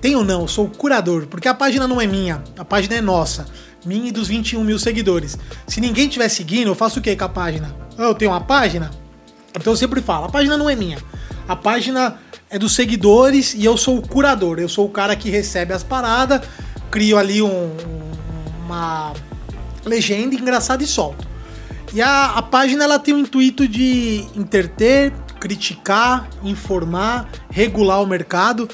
Tenho não, eu sou o curador, porque a página não é minha, a página é nossa. Minha e dos 21 mil seguidores. Se ninguém estiver seguindo, eu faço o que com a página? Ah, Eu tenho uma página? Então eu sempre falo, a página não é minha. A página é dos seguidores e eu sou o curador. Eu sou o cara que recebe as paradas, crio ali um- uma legenda engraçada e solto. E a, a página ela tem o intuito de interter, criticar, informar, regular o mercado.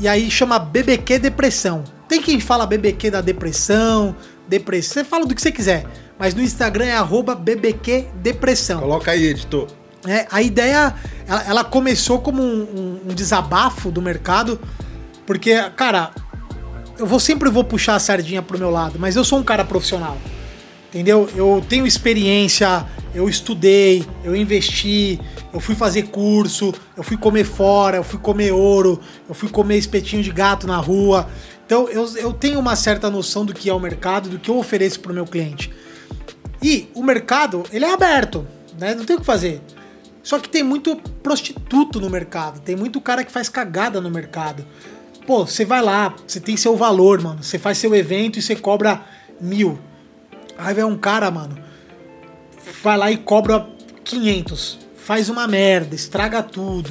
E aí chama BBQ Depressão. Tem quem fala BBQ da depressão, depressão. Você fala do que você quiser. Mas no Instagram é arroba BBQ Depressão. Coloca aí, editor. É, a ideia, ela, ela começou como um, um- um desabafo do mercado, porque, cara, eu vou sempre vou puxar a sardinha pro meu lado, mas eu sou um cara profissional, entendeu? Eu tenho experiência, eu estudei, eu investi, eu fui fazer curso, eu fui comer fora, eu fui comer ouro, eu fui comer espetinho de gato na rua. Então eu, eu tenho uma certa noção do que é o mercado, do que eu ofereço pro meu cliente. E o mercado, ele é aberto, né? Não tem o que fazer. Só que tem muito prostituto no mercado, tem muito cara que faz cagada no mercado. Pô, você vai lá, você tem seu valor, mano. Você faz seu evento e você cobra mil. Aí vem um cara, mano, vai lá e cobra 500. Faz uma merda, estraga tudo.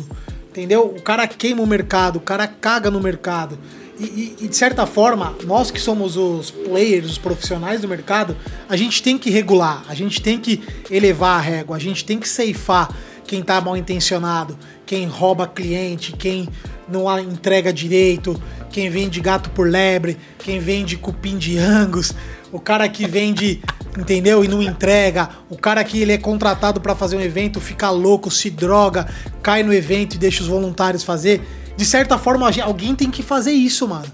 Entendeu? O cara queima o mercado, o cara caga no mercado. E, e- e, de certa forma, nós que somos os players, os profissionais do mercado, a gente tem que regular, a gente tem que elevar a régua, a gente tem que ceifar quem tá mal intencionado, quem rouba cliente, quem não entrega direito, quem vende gato por lebre, quem vende cupim de angus, o cara que vende, entendeu? E não entrega, o cara que ele é contratado para fazer um evento, fica louco, se droga, cai no evento e deixa os voluntários fazer. De certa forma, alguém tem que fazer isso, mano.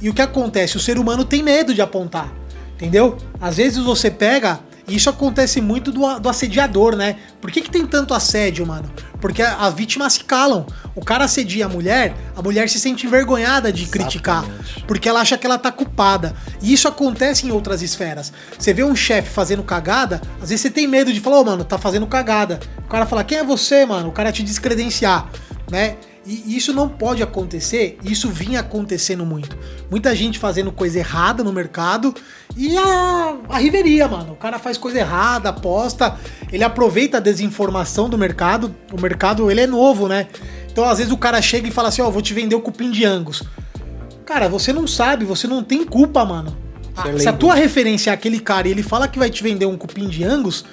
E o que acontece? O ser humano tem medo de apontar, entendeu? Às vezes você pega, e isso acontece muito do, do assediador, né? Por que, que tem tanto assédio, mano? Porque as vítimas se calam. O cara assedia a mulher, a mulher se sente envergonhada de criticar, Exatamente. porque ela acha que ela tá culpada. E isso acontece em outras esferas. Você vê um chefe fazendo cagada, às vezes você tem medo de falar, ô mano, tá fazendo cagada. O cara fala, quem é você, mano? O cara te descredenciar, né? E isso não pode acontecer, isso vinha acontecendo muito. Muita gente fazendo coisa errada no mercado e a, a riveria, mano. O cara faz coisa errada, aposta, ele aproveita a desinformação do mercado. O mercado, ele é novo, né? Então, às vezes, o cara chega e fala assim: Ó, oh, vou te vender o cupim de Angus. Cara, você não sabe, você não tem culpa, mano. Ah, se a tua referência é aquele cara e ele fala que vai te vender um cupim de Angus,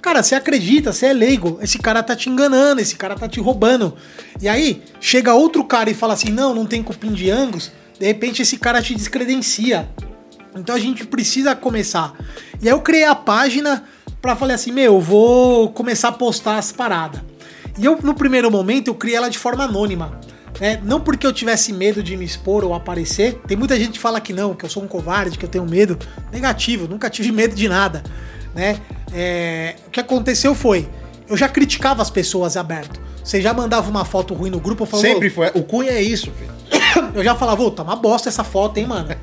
Cara, você acredita, você é leigo. Esse cara tá te enganando, esse cara tá te roubando. E aí, chega outro cara e fala assim: não, não tem cupim de Angus. De repente, esse cara te descredencia. Então a gente precisa começar. E aí eu criei a página pra falar assim: meu, eu vou começar a postar as paradas. E eu, no primeiro momento, eu criei ela de forma anônima. Né? Não porque eu tivesse medo de me expor ou aparecer. Tem muita gente que fala que não, que eu sou um covarde, que eu tenho medo. Negativo, nunca tive medo de nada né? É, o que aconteceu foi, eu já criticava as pessoas aberto. Você já mandava uma foto ruim no grupo, eu falava... Sempre foi. O Cunha é isso, filho. Eu já falava, ô, tá uma bosta essa foto, hein, mano?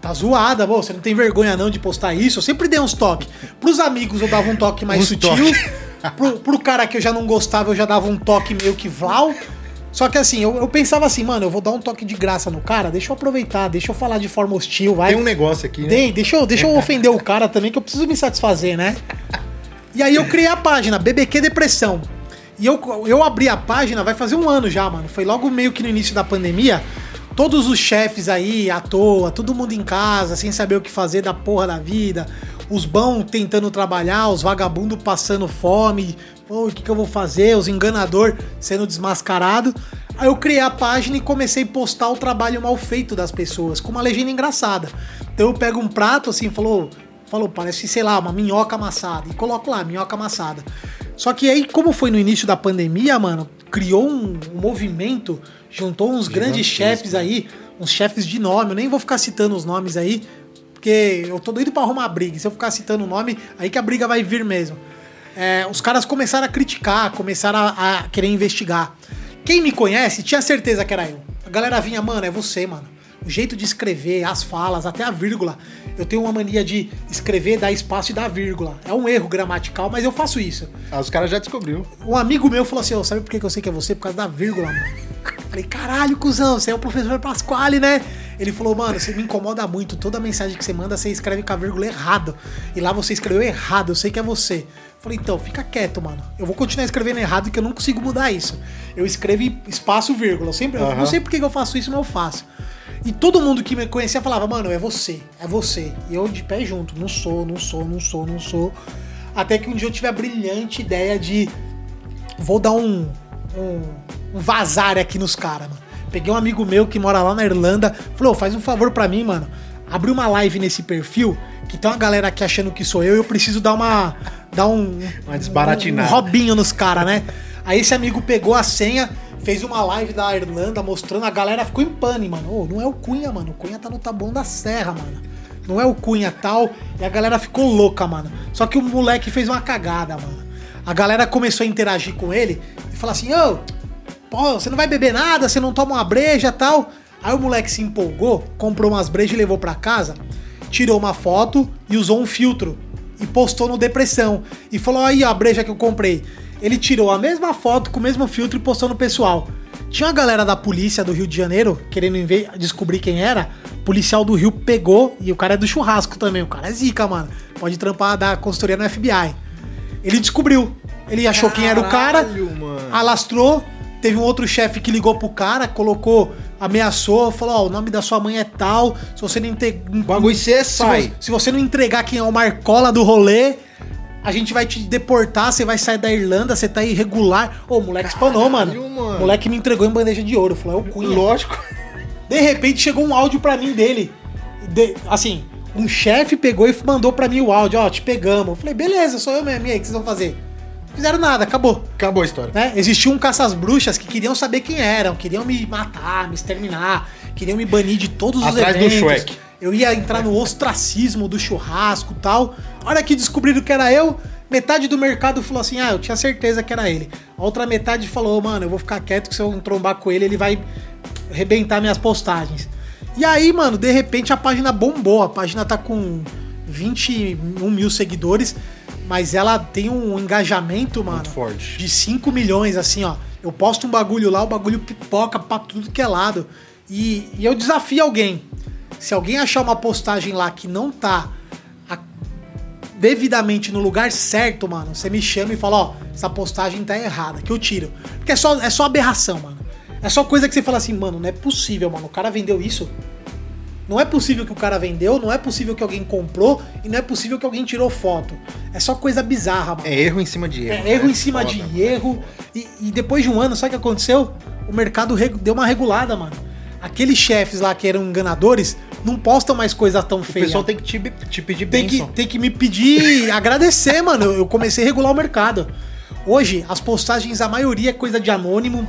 Tá zoada, vô, você não tem vergonha não de postar isso. Eu sempre dei uns toques. Pros amigos eu dava um toque mais uns sutil. Toque. Pro, pro cara que eu já não gostava, eu já dava um toque meio que vlau. Só que assim, eu, eu, pensava assim, mano, eu vou dar um toque de graça no cara, deixa eu aproveitar, deixa eu falar de forma hostil, vai. Tem um negócio aqui, né? Tem, deixa eu, deixa eu ofender o cara também, que eu preciso me satisfazer, né? E aí eu criei a página, BBQ Depressão. E eu, eu abri a página, vai fazer um ano já, mano. Foi logo meio que no início da pandemia. Todos os chefes aí, à toa, todo mundo em casa, sem saber o que fazer da porra da vida. Os bons tentando trabalhar, os vagabundos passando fome, Pô, o que, que eu vou fazer? Os enganador sendo desmascarado. Aí eu criei a página e comecei a postar o trabalho mal feito das pessoas, com uma legenda engraçada. Então eu pego um prato assim, falou, falou, parece, sei lá, uma minhoca amassada. E coloco lá, minhoca amassada. Só que aí, como foi no início da pandemia, mano, criou um, um movimento, juntou uns grandes chefes aí, uns chefes de nome. Eu nem vou ficar citando os nomes aí, porque eu tô doido pra arrumar briga. Se eu ficar citando o nome, aí que a briga vai vir mesmo é, os caras começaram a criticar, começaram a, a, querer investigar. Quem me conhece tinha certeza que era eu. A galera vinha, mano, é você, mano. O jeito de escrever, as falas, até a vírgula. Eu tenho uma mania de escrever, dar espaço e dar vírgula. É um erro gramatical, mas eu faço isso. Ah, os caras já descobriu. Um amigo meu falou assim: oh, sabe por que eu sei que é você? Por causa da vírgula, mano. Falei, caralho, cuzão, você é o professor Pasquale, né? Ele falou, mano, você me incomoda muito. Toda mensagem que você manda, você escreve com a vírgula errado. E lá você escreveu errado, eu sei que é você. Falei, então, fica quieto, mano. Eu vou continuar escrevendo errado que eu não consigo mudar isso. Eu escrevo espaço, vírgula. Eu sempre, uhum. eu não sei por que eu faço isso, mas eu faço. E todo mundo que me conhecia falava, mano, é você, é você. E eu de pé junto, não sou, não sou, não sou, não sou. Até que um dia eu tive a brilhante ideia de. Vou dar um. um, um vazar aqui nos caras, mano. Peguei um amigo meu que mora lá na Irlanda, falou, faz um favor para mim, mano. Abre uma live nesse perfil, que tem uma galera aqui achando que sou eu e eu preciso dar uma dar um. Uma desbaratinada. Um, um robinho nos caras, né? Aí esse amigo pegou a senha, fez uma live da Irlanda mostrando, a galera ficou em pane, mano. Oh, não é o Cunha, mano. O Cunha tá no Taboão da Serra, mano. Não é o Cunha tal. E a galera ficou louca, mano. Só que o moleque fez uma cagada, mano. A galera começou a interagir com ele e falou assim: Ô, oh, pô, você não vai beber nada, você não toma uma breja tal. Aí o moleque se empolgou, comprou umas brejas e levou para casa, tirou uma foto e usou um filtro e postou no Depressão. E falou: aí, a breja que eu comprei. Ele tirou a mesma foto com o mesmo filtro e postou no pessoal. Tinha uma galera da polícia do Rio de Janeiro querendo descobrir quem era. O policial do Rio pegou e o cara é do churrasco também. O cara é zica, mano. Pode trampar da consultoria no FBI. Ele descobriu. Ele achou Caralho, quem era o cara, mano. alastrou. Teve um outro chefe que ligou pro cara, colocou ameaçou, falou: Ó, oh, o nome da sua mãe é tal. Se você não entregar. Bagulho você sai. Se, se você não entregar quem é o Marcola do rolê, a gente vai te deportar, você vai sair da Irlanda, você tá irregular. Ô, o moleque espanou, mano. mano. O moleque me entregou em bandeja de ouro. Falou, é o Cunha. Lógico. De repente chegou um áudio pra mim dele. De, assim, um chefe pegou e mandou pra mim o áudio, ó, te pegamos. Eu falei, beleza, sou eu mesmo. E aí, o que vocês vão fazer? Fizeram nada, acabou. Acabou a história. Né? Existia um caças bruxas que queriam saber quem eram, queriam me matar, me exterminar, queriam me banir de todos Atrás os eventos. Do Shrek. Eu ia entrar no ostracismo do churrasco tal. A hora que descobriram que era eu, metade do mercado falou assim: ah, eu tinha certeza que era ele. A outra metade falou: mano, eu vou ficar quieto que se eu trombar com ele, ele vai arrebentar minhas postagens. E aí, mano, de repente a página bombou. A página tá com 21 mil seguidores mas ela tem um engajamento, mano, Muito forte. de 5 milhões, assim, ó. Eu posto um bagulho lá, o bagulho pipoca pra tudo que é lado. E, e eu desafio alguém. Se alguém achar uma postagem lá que não tá a- devidamente no lugar certo, mano, você me chama e fala, ó, essa postagem tá errada, que eu tiro. Porque é só, é só aberração, mano. É só coisa que você fala assim, mano, não é possível, mano. O cara vendeu isso. Não é possível que o cara vendeu, não é possível que alguém comprou e não é possível que alguém tirou foto. É só coisa bizarra, mano. É erro em cima de erro. É erro né? em cima Foda. de erro. E, e depois de um ano, sabe o que aconteceu? O mercado deu uma regulada, mano. Aqueles chefes lá que eram enganadores não postam mais coisa tão O feia. pessoal tem que te, te pedir tem que, tem que me pedir, agradecer, mano. Eu, eu comecei a regular o mercado. Hoje, as postagens, a maioria é coisa de anônimo,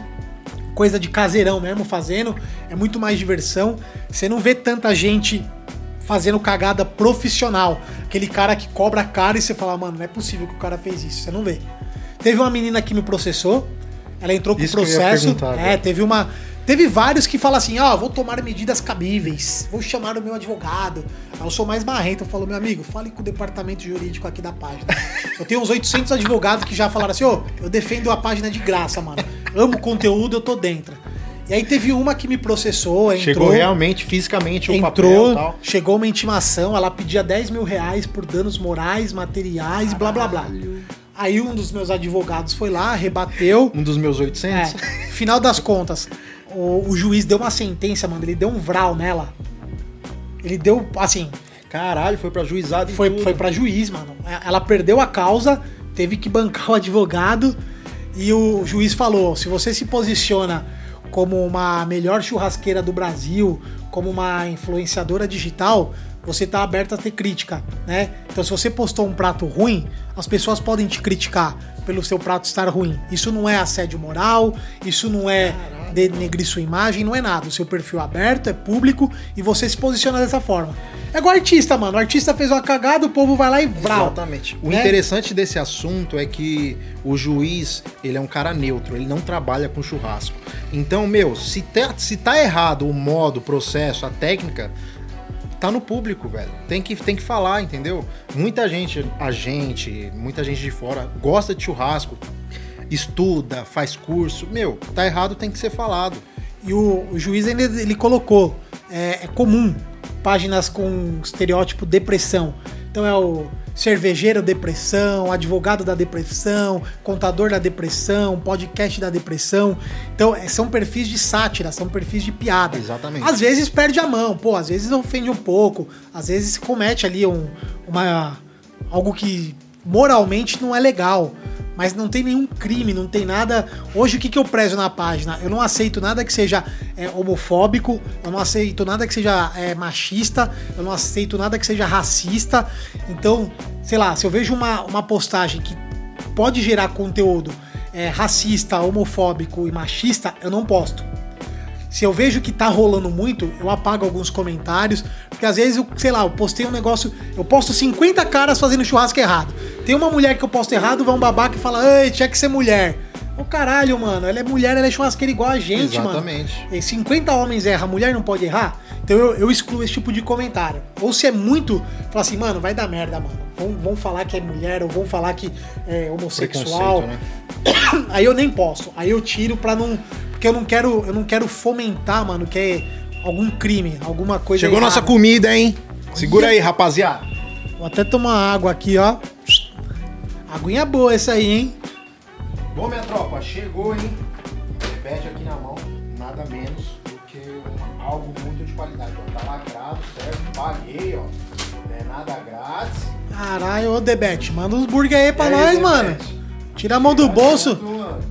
coisa de caseirão mesmo fazendo. É muito mais diversão. Você não vê tanta gente fazendo cagada profissional. Aquele cara que cobra caro e você fala, mano, não é possível que o cara fez isso. Você não vê. Teve uma menina que me processou. Ela entrou com Isso processo. É, teve uma. Teve vários que falam assim: ó, vou tomar medidas cabíveis, vou chamar o meu advogado. Aí eu sou mais marrento, eu falo, meu amigo, fale com o departamento jurídico aqui da página. Eu tenho uns 800 advogados que já falaram assim: ô, eu defendo a página de graça, mano. Amo o conteúdo, eu tô dentro. E aí teve uma que me processou, entrou. Chegou realmente, fisicamente, o papel Entrou, e tal. chegou uma intimação, ela pedia 10 mil reais por danos morais, materiais, blá blá blá. Aí um dos meus advogados foi lá, rebateu. Um dos meus É, 800. final das contas, o, o juiz deu uma sentença, mano. Ele deu um vral nela. Ele deu, assim, Caralho, foi pra juizado e foi, tudo. foi pra juiz, mano. É, Ela perdeu a causa, teve que bancar o advogado. E o juiz falou: se você se posiciona como uma melhor churrasqueira do Brasil, como uma influenciadora digital, você tá aberto a ter crítica, né? Então, se você postou um prato ruim, as pessoas podem te criticar pelo seu prato estar ruim. Isso não é assédio moral, isso não é denegrir sua imagem, não é nada. O seu perfil é aberto, é público e você se posiciona dessa forma. É igual artista, mano. O artista fez uma cagada, o povo vai lá e vral. Exatamente. O Né? interessante desse assunto é que o juiz, ele é um cara neutro, ele não trabalha com churrasco. Então, meu, se tá, se tá errado o modo, o processo, a técnica, tá no público, velho. Tem que, tem que falar, entendeu? Muita gente, a gente, muita gente de fora gosta de churrasco, estuda, faz curso. Meu, tá errado, tem que ser falado. E o, o juiz ele, ele colocou, é, é comum, páginas com estereótipo depressão. Então é o cervejeiro depressão, advogado da depressão, contador da depressão, podcast da depressão. Então é, são perfis de sátira, são perfis de piada. Exatamente. Às vezes perde a mão, pô, às vezes ofende um pouco, às vezes comete ali um, uma algo que moralmente não é legal. Mas não tem nenhum crime, não tem nada. Hoje o que, que eu prezo na página? Eu não aceito nada que seja é, homofóbico, eu não aceito nada que seja é, machista, eu não aceito nada que seja racista. Então, sei lá, se eu vejo uma, uma postagem que pode gerar conteúdo é, racista, homofóbico e machista, eu não posto. Se eu vejo que tá rolando muito, eu apago alguns comentários, porque às vezes eu, sei lá, eu postei um negócio, eu posto 50 caras fazendo churrasco errado. Tem uma mulher que eu posto errado, vai um babaca e fala: "Ei, tinha que ser mulher". Ô caralho, mano, ela é mulher, ela é churrasqueira igual a gente, Exatamente. mano. E 50 homens erram, mulher não pode errar? Então eu, eu excluo esse tipo de comentário. Ou se é muito, fala assim, mano, vai dar merda, mano. Vão, vão falar que é mulher, ou vão falar que é homossexual. Né? Aí eu nem posso. Aí eu tiro pra não. Porque eu não quero, eu não quero fomentar, mano, que é algum crime, alguma coisa. Chegou errada. nossa comida, hein? Segura aí, rapaziada. Vou até tomar água aqui, ó. Aguinha boa essa aí, hein? Bom, minha tropa, chegou, hein? Repete aqui na mão, nada menos do que um- algo muito de qualidade. Ó. Tá lacrado, certo? Paguei, ó. Não é nada grátis. Caralho, ô Debete, manda uns burger aí pra aí, nós, Debete? mano. Tira a mão do bolso. Mano.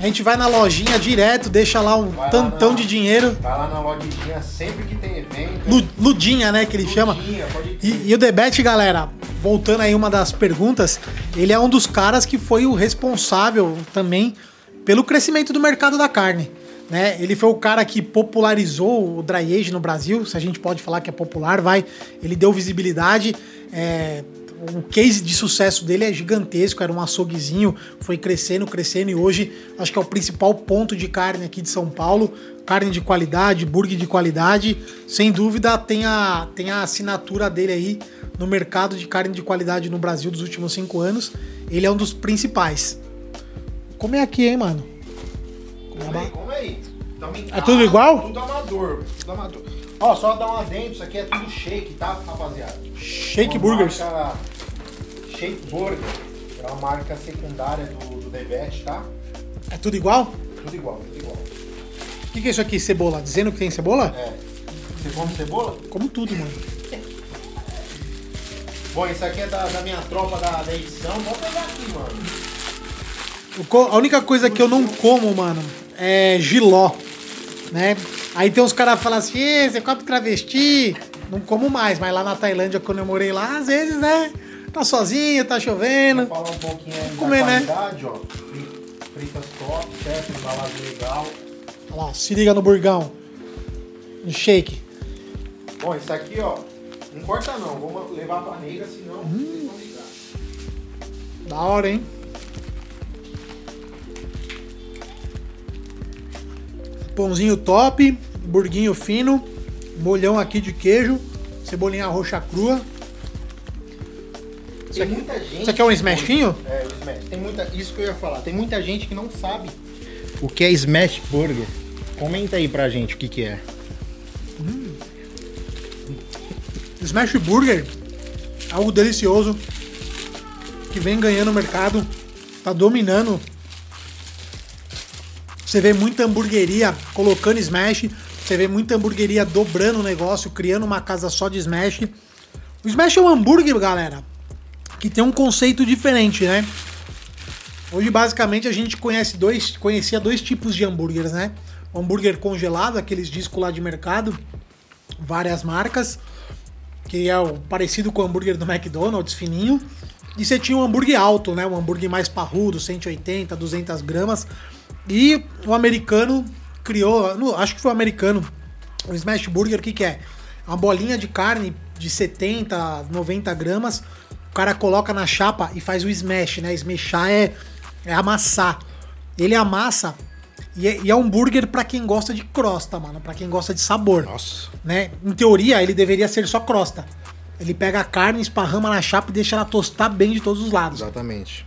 A gente vai na lojinha direto, deixa lá um Vai lá tantão na- de dinheiro. Vai lá na lojinha sempre que tem evento. Lu- Ludinha, né, que ele chama. Ludinha, pode E, e o Debete, galera, voltando aí uma das perguntas, ele é um dos caras que foi o responsável também pelo crescimento do mercado da carne. Né? Ele foi o cara que popularizou o dry age no Brasil, se a gente pode falar que é popular, vai. Ele deu visibilidade. é, o case de sucesso dele é gigantesco, era um açouguezinho, foi crescendo, crescendo e hoje acho que é o principal ponto de carne aqui de São Paulo. Carne de qualidade, burger de qualidade. Sem dúvida tem a, tem a assinatura dele aí no mercado de carne de qualidade no Brasil dos últimos cinco anos. Ele é um dos principais. comer aqui, hein, mano. Come aí, come aí. Tamo em É tudo igual? Tudo amador. Tudo amador. Ó, só dar um adendo, isso aqui é tudo shake, tá, rapaziada? Shake Uma Burgers. marca Shake Burger. É uma marca secundária do, do Debete, tá? É tudo igual? Tudo igual, tudo igual. O que, que é isso aqui? Cebola? Dizendo que tem cebola? É. Você come cebola? Como tudo, mano. Bom, isso aqui é da, da minha tropa da, da edição. Vamos pegar aqui, mano. A única coisa que eu não como, mano, é giló, né? Aí tem uns caras que falam assim, "Ê, você come travesti? Não como mais, mas lá na Tailândia, quando eu morei lá, às vezes, né? Tá sozinho, tá chovendo. Vou falar um pouquinho aí Comer, da né? ó. Fri- Fritas top, certo? Embalagem legal. Olha lá, se liga no burgão. No shake. Bom, isso aqui, ó. Não corta não. Vamos levar pra negra, senão vocês vão ligar. Da hora, hein? Pãozinho top, burguinho fino, molhão aqui de queijo, cebolinha roxa crua. Muita gente. Isso aqui é um smashinho? É, o smash. Tem muita. Isso que eu ia falar. Tem muita gente que não sabe o que é smash burger. Comenta aí pra gente o que que é. Smash Burger, algo delicioso, que vem ganhando o mercado, tá dominando. Você vê muita hamburgueria colocando Smash, você vê muita hamburgueria dobrando o negócio, criando uma casa só de Smash. O Smash é um hambúrguer, galera, que tem um conceito diferente, né? Hoje, basicamente, a gente conhece dois, conhecia dois tipos de hambúrgueres, né? O hambúrguer congelado, aqueles discos lá de mercado, várias marcas que é o parecido com o hambúrguer do McDonald's, fininho. E você tinha um hambúrguer alto, né? Um hambúrguer mais parrudo, 180, 200 gramas. E o americano criou, não, acho que foi o americano, o Smash Burger, o que, que é? Uma bolinha de carne de 70, 90 gramas. O cara coloca na chapa e faz o smash, né? Smashar é, é amassar. Ele amassa e é, e é um burger pra quem gosta de crosta, mano. Pra quem gosta de sabor Nossa. né? Em teoria, ele deveria ser só crosta. Ele pega a carne, esparrama na chapa e deixa ela tostar bem de todos os lados. Exatamente.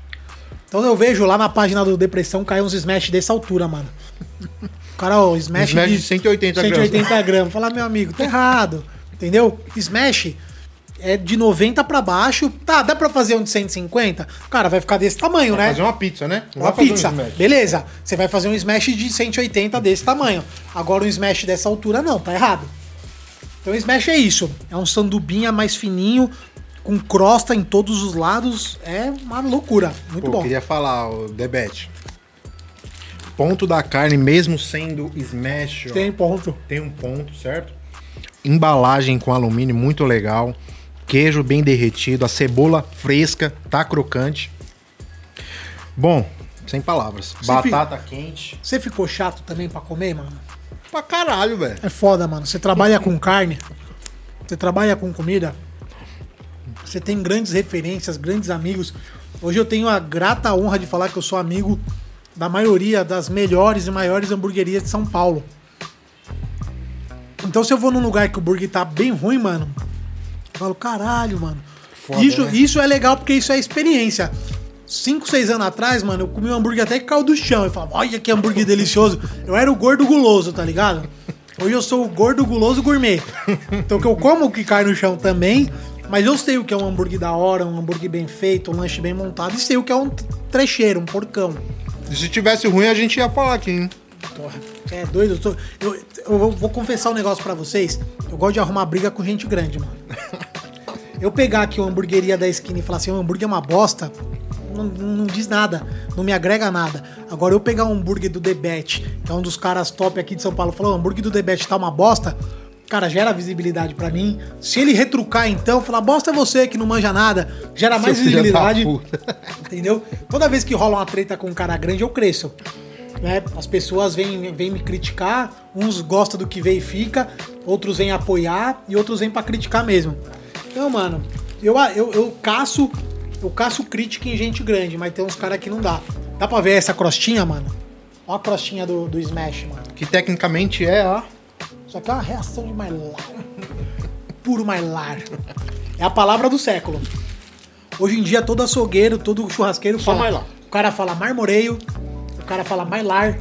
Então eu vejo lá na página do Depressão cair uns smash dessa altura, mano. O cara, ó, smash, Smash de 180 gramas. 180 gramas. Fala, meu amigo, tá errado. Entendeu? Smash é de 90 pra baixo. Tá, dá pra fazer um de 150? Cara, vai ficar desse tamanho, né? Fazer uma pizza, né? Não Uma vai um pizza. smash. Beleza. Você vai fazer um smash de 180 desse tamanho. Agora um smash dessa altura não, tá errado. Então smash é isso. É um sandubinha mais fininho, com crosta em todos os lados. É uma loucura. Muito Pô, bom. queria falar, o Debete. Ponto da carne, mesmo sendo smash, Tem ponto. tem um ponto, certo? Embalagem com alumínio muito legal. Queijo bem derretido, a cebola fresca, tá crocante. Bom, sem palavras. Você Batata quente. Você ficou chato também pra comer, mano? Pra caralho, velho. É foda, mano. Você trabalha com carne, você trabalha com comida, você tem grandes referências, grandes amigos. Hoje eu tenho a grata honra de falar que eu sou amigo da maioria das melhores e maiores hamburguerias de São Paulo. Então se eu vou num lugar que o burger tá bem ruim, mano, eu falo, caralho, mano. Foda, isso, né? isso é legal porque isso é experiência. 5, 6 anos atrás, mano, eu comi um hambúrguer até que caiu do chão. Eu falava, olha que hambúrguer delicioso. Eu era o gordo guloso, tá ligado? Hoje eu sou o gordo guloso gourmet. Então que eu como o que cai no chão também, mas eu sei o que é um hambúrguer da hora, um hambúrguer bem feito, um lanche bem montado, e sei o que é um trecheiro, um porcão. E se tivesse ruim, a gente ia falar aqui, hein? Porra, é doido? Eu, tô- eu- eu vou- confessar um negócio pra vocês. Eu gosto de arrumar briga com gente grande, mano. Eu pegar aqui uma hamburgueria da esquina e falar assim, o hambúrguer é uma bosta, não, não diz nada, não me agrega nada. Agora eu pegar um hambúrguer do Debet, que é um dos caras top aqui de São Paulo, falar, o hambúrguer do Debet tá uma bosta, cara, gera visibilidade pra mim. Se ele retrucar então, falar, bosta é você que não manja nada, gera mais Seu visibilidade. Entendeu? Toda vez que rola uma treta com um cara grande, eu cresço. Né? As pessoas vêm, vêm me criticar, uns gostam do que vê e fica, outros vêm apoiar e outros vêm pra criticar mesmo. Então, mano, eu, eu, eu caço, eu caço crítica em gente grande, mas tem uns caras que não dá. Dá pra ver essa crostinha, mano? Olha a crostinha do, do Smash, mano. Que tecnicamente é a. Isso aqui é uma reação de Mylar. Puro Mylar. É a palavra do século. Hoje em dia, todo açougueiro, todo churrasqueiro Só fala. Mylar. O cara fala marmoreio, O cara fala Mylar.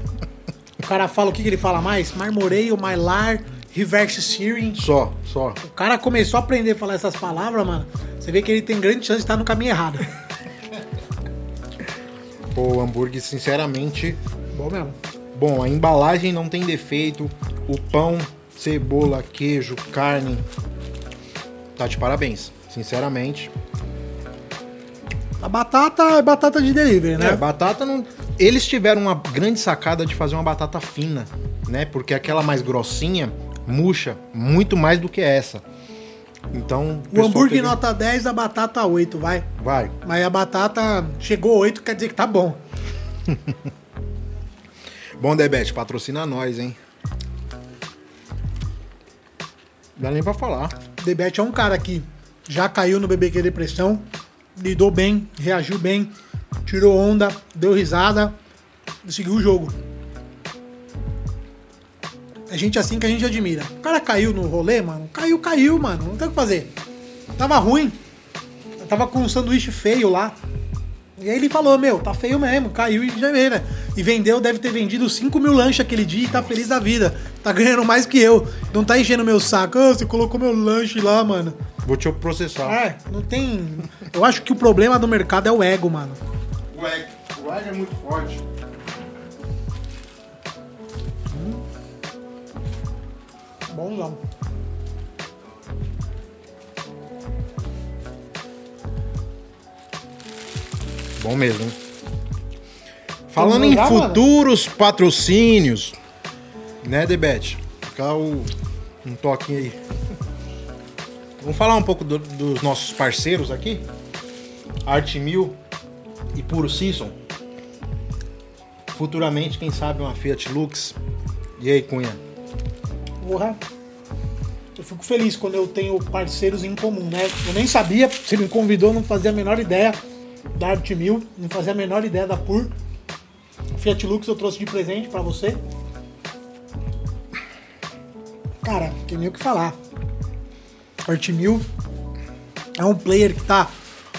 O cara fala o que, que ele fala mais? Marmoreio, Mylar, Reverse Searing. Só, só. O cara começou a aprender a falar essas palavras, mano. Você vê que ele tem grande chance de estar no caminho errado. O hambúrguer, sinceramente, Bom mesmo. Bom, a embalagem não tem defeito. O pão, cebola, queijo, carne. Tá de parabéns, sinceramente. A batata é batata de delivery, né? É, batata não. Eles tiveram uma grande sacada de fazer uma batata fina, né? Porque aquela mais grossinha murcha muito mais do que essa. Então. o pessoal hambúrguer teve- nota 10, a batata 8, vai. Vai. Mas a batata chegou 8, quer dizer que tá bom. Bom, Debete, patrocina nós, hein? Dá nem pra falar. Debete é um cara que já caiu no BBQ Depressão, lidou bem, reagiu bem, tirou onda, deu risada e seguiu o jogo. É gente assim que a gente admira. O cara caiu no rolê, mano. Caiu, caiu, mano. Não tem o que fazer. Tava ruim. Eu tava com um sanduíche feio lá. E aí ele falou, meu, tá feio mesmo, caiu e já era. E vendeu, deve ter vendido 5 mil lanches aquele dia e tá feliz da vida. Tá ganhando mais que eu. Não tá enchendo meu saco. Ah, você colocou meu lanche lá, mano. Vou te processar. É, não tem. Eu acho que o problema do mercado é o ego, mano. O egg. O egg é muito forte. Bonzão. Bom mesmo? Falando em mano? futuros patrocínios, né, Debete? Ficar o, um toquinho aí. Vamos falar um pouco do- dos nossos parceiros aqui? Arte Mil e Puro Season. Futuramente, quem sabe, uma Fiat Lux. E aí, Cunha? Porra. Eu fico feliz quando eu tenho parceiros em comum, né? Eu nem sabia, você me convidou, não fazia a menor ideia da Art Mil, não fazia a menor ideia da Pur. Fiat Lux eu trouxe de presente pra você. Cara, tem nem o que falar. Art Mil é um player que tá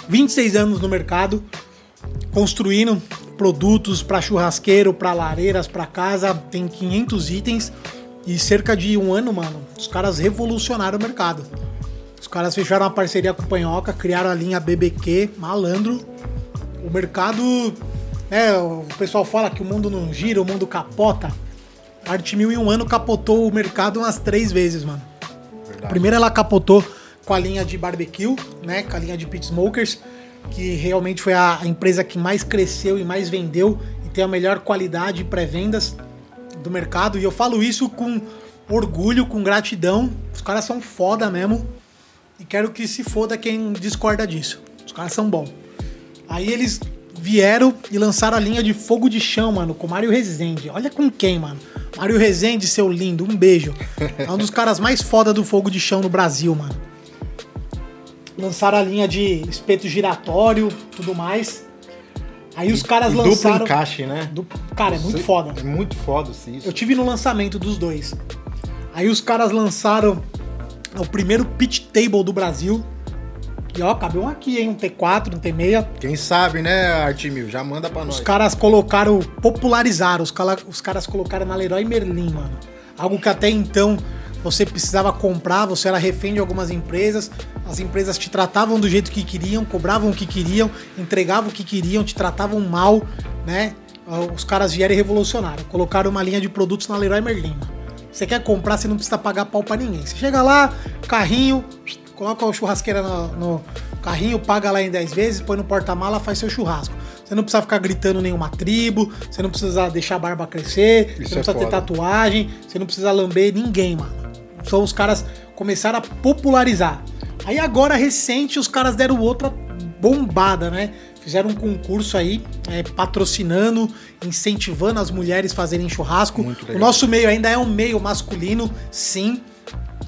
26 anos no mercado, construindo produtos para churrasqueiro, para lareiras, para casa, tem 500 itens e cerca de um ano, mano, os caras revolucionaram o mercado. Os caras fecharam uma parceria com o Panhoca, criaram a linha BBQ, malandro. O mercado, né, o pessoal fala que o mundo não gira, o mundo capota. A Arte Mil em um ano capotou o mercado umas três vezes, mano. Verdade. Primeiro ela capotou com a linha de barbecue, né, com a linha de pit smokers, que realmente foi a empresa que mais cresceu e mais vendeu e tem a melhor qualidade pré-vendas do mercado. E eu falo isso com orgulho, com gratidão. Os caras são foda mesmo. E quero que se foda quem discorda disso. Os caras são bons. Aí eles vieram e lançaram a linha de fogo de chão, mano, com Mário Rezende. Olha com quem, mano. Mário Rezende, seu lindo, um beijo. É um dos caras mais foda do fogo de chão no Brasil, mano. Lançaram a linha de espeto giratório, tudo mais. Aí os caras E lançaram. Duplo encaixe, né? Du- Cara, é muito Sei- foda. É muito foda isso. Eu tive no lançamento dos dois. Aí os caras lançaram o primeiro pitch table do Brasil. E ó, cabe um aqui, hein? Um T4, um T6. Quem sabe, né, Arte Mil? Já manda pra nós. Os caras colocaram, popularizaram, os, cala- os caras colocaram na Leroy Merlin, mano. Algo que até então você precisava comprar, você era refém de algumas empresas, as empresas te tratavam do jeito que queriam, cobravam o que queriam, entregavam o que queriam, te tratavam mal, né? Os caras vieram e revolucionaram. Colocaram uma linha de produtos na Leroy Merlin. Você quer comprar, você não precisa pagar pau pra ninguém. Você chega lá, carrinho, coloca a churrasqueira no, no carrinho, paga lá em 10 vezes, põe no porta-mala, faz seu churrasco. Você não precisa ficar gritando nenhuma tribo, você não precisa deixar a barba crescer, Isso você não é precisa ter foda. tatuagem, você não precisa lamber ninguém, mano. Só os caras começaram a popularizar. Aí agora, recente, os caras deram outra bombada, né? Fizeram um concurso aí, é, patrocinando, incentivando as mulheres a fazerem churrasco. Muito O nosso meio ainda é um meio masculino, sim.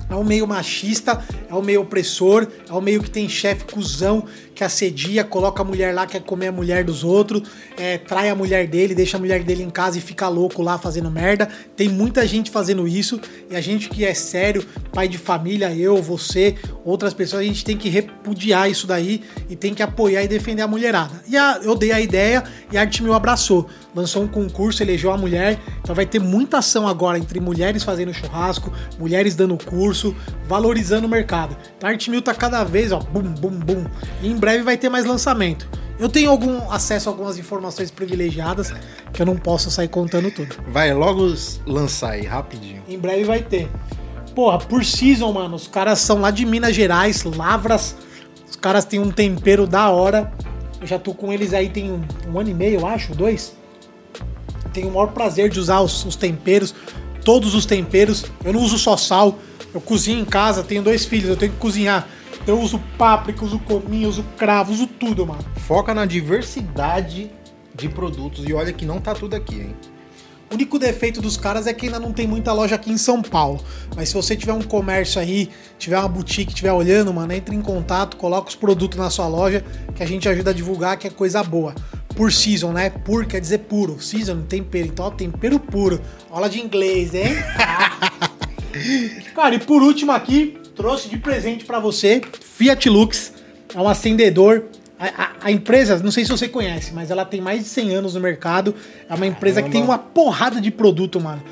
É um meio machista, é um meio opressor, é um meio que tem chefe cuzão que assedia, coloca a mulher lá, quer comer a mulher dos outros, é, trai a mulher dele, deixa a mulher dele em casa e fica louco lá fazendo merda. Tem muita gente fazendo isso e a gente que é sério, pai de família, eu, você, outras pessoas, a gente tem que repudiar isso daí e tem que apoiar e defender a mulherada. E a, eu dei a ideia e a Arte Mil abraçou. Lançou um concurso, elegeu a mulher. Então vai ter muita ação agora entre mulheres fazendo churrasco, mulheres dando curso, valorizando o mercado. Então a Arte Mil tá cada vez, ó, bum, bum, bum. E em breve vai ter mais lançamento. Eu tenho algum acesso a algumas informações privilegiadas que eu não posso sair contando tudo. Vai logo lançar aí, rapidinho. Em breve vai ter. Porra, por season, mano, os caras são lá de Minas Gerais, Lavras. Os caras têm um tempero da hora. Eu já tô com eles aí tem um, um ano e meio, eu acho, dois. Tenho o maior prazer de usar os, os temperos, todos os temperos. Eu não uso só sal. Eu cozinho em casa, tenho dois filhos, eu tenho que cozinhar. Eu uso páprica, uso cominho, uso cravo, uso tudo, mano. Foca na diversidade de produtos e olha que não tá tudo aqui, hein? O único defeito dos caras é que ainda não tem muita loja aqui em São Paulo. Mas se você tiver um comércio aí, tiver uma boutique, tiver olhando, mano, entre em contato, coloca os produtos na sua loja, que a gente ajuda a divulgar, que é coisa boa. Por season, né? Pur quer dizer puro. Season, tempero. Então, ó, tempero puro. Aula de inglês, hein? Cara, e por último aqui, trouxe de presente para você Fiat Lux. É um acendedor a, a, a, empresa, não sei se você conhece, mas ela tem mais de 100 anos no mercado. É uma empresa Caramba. que tem uma porrada de produto, mano.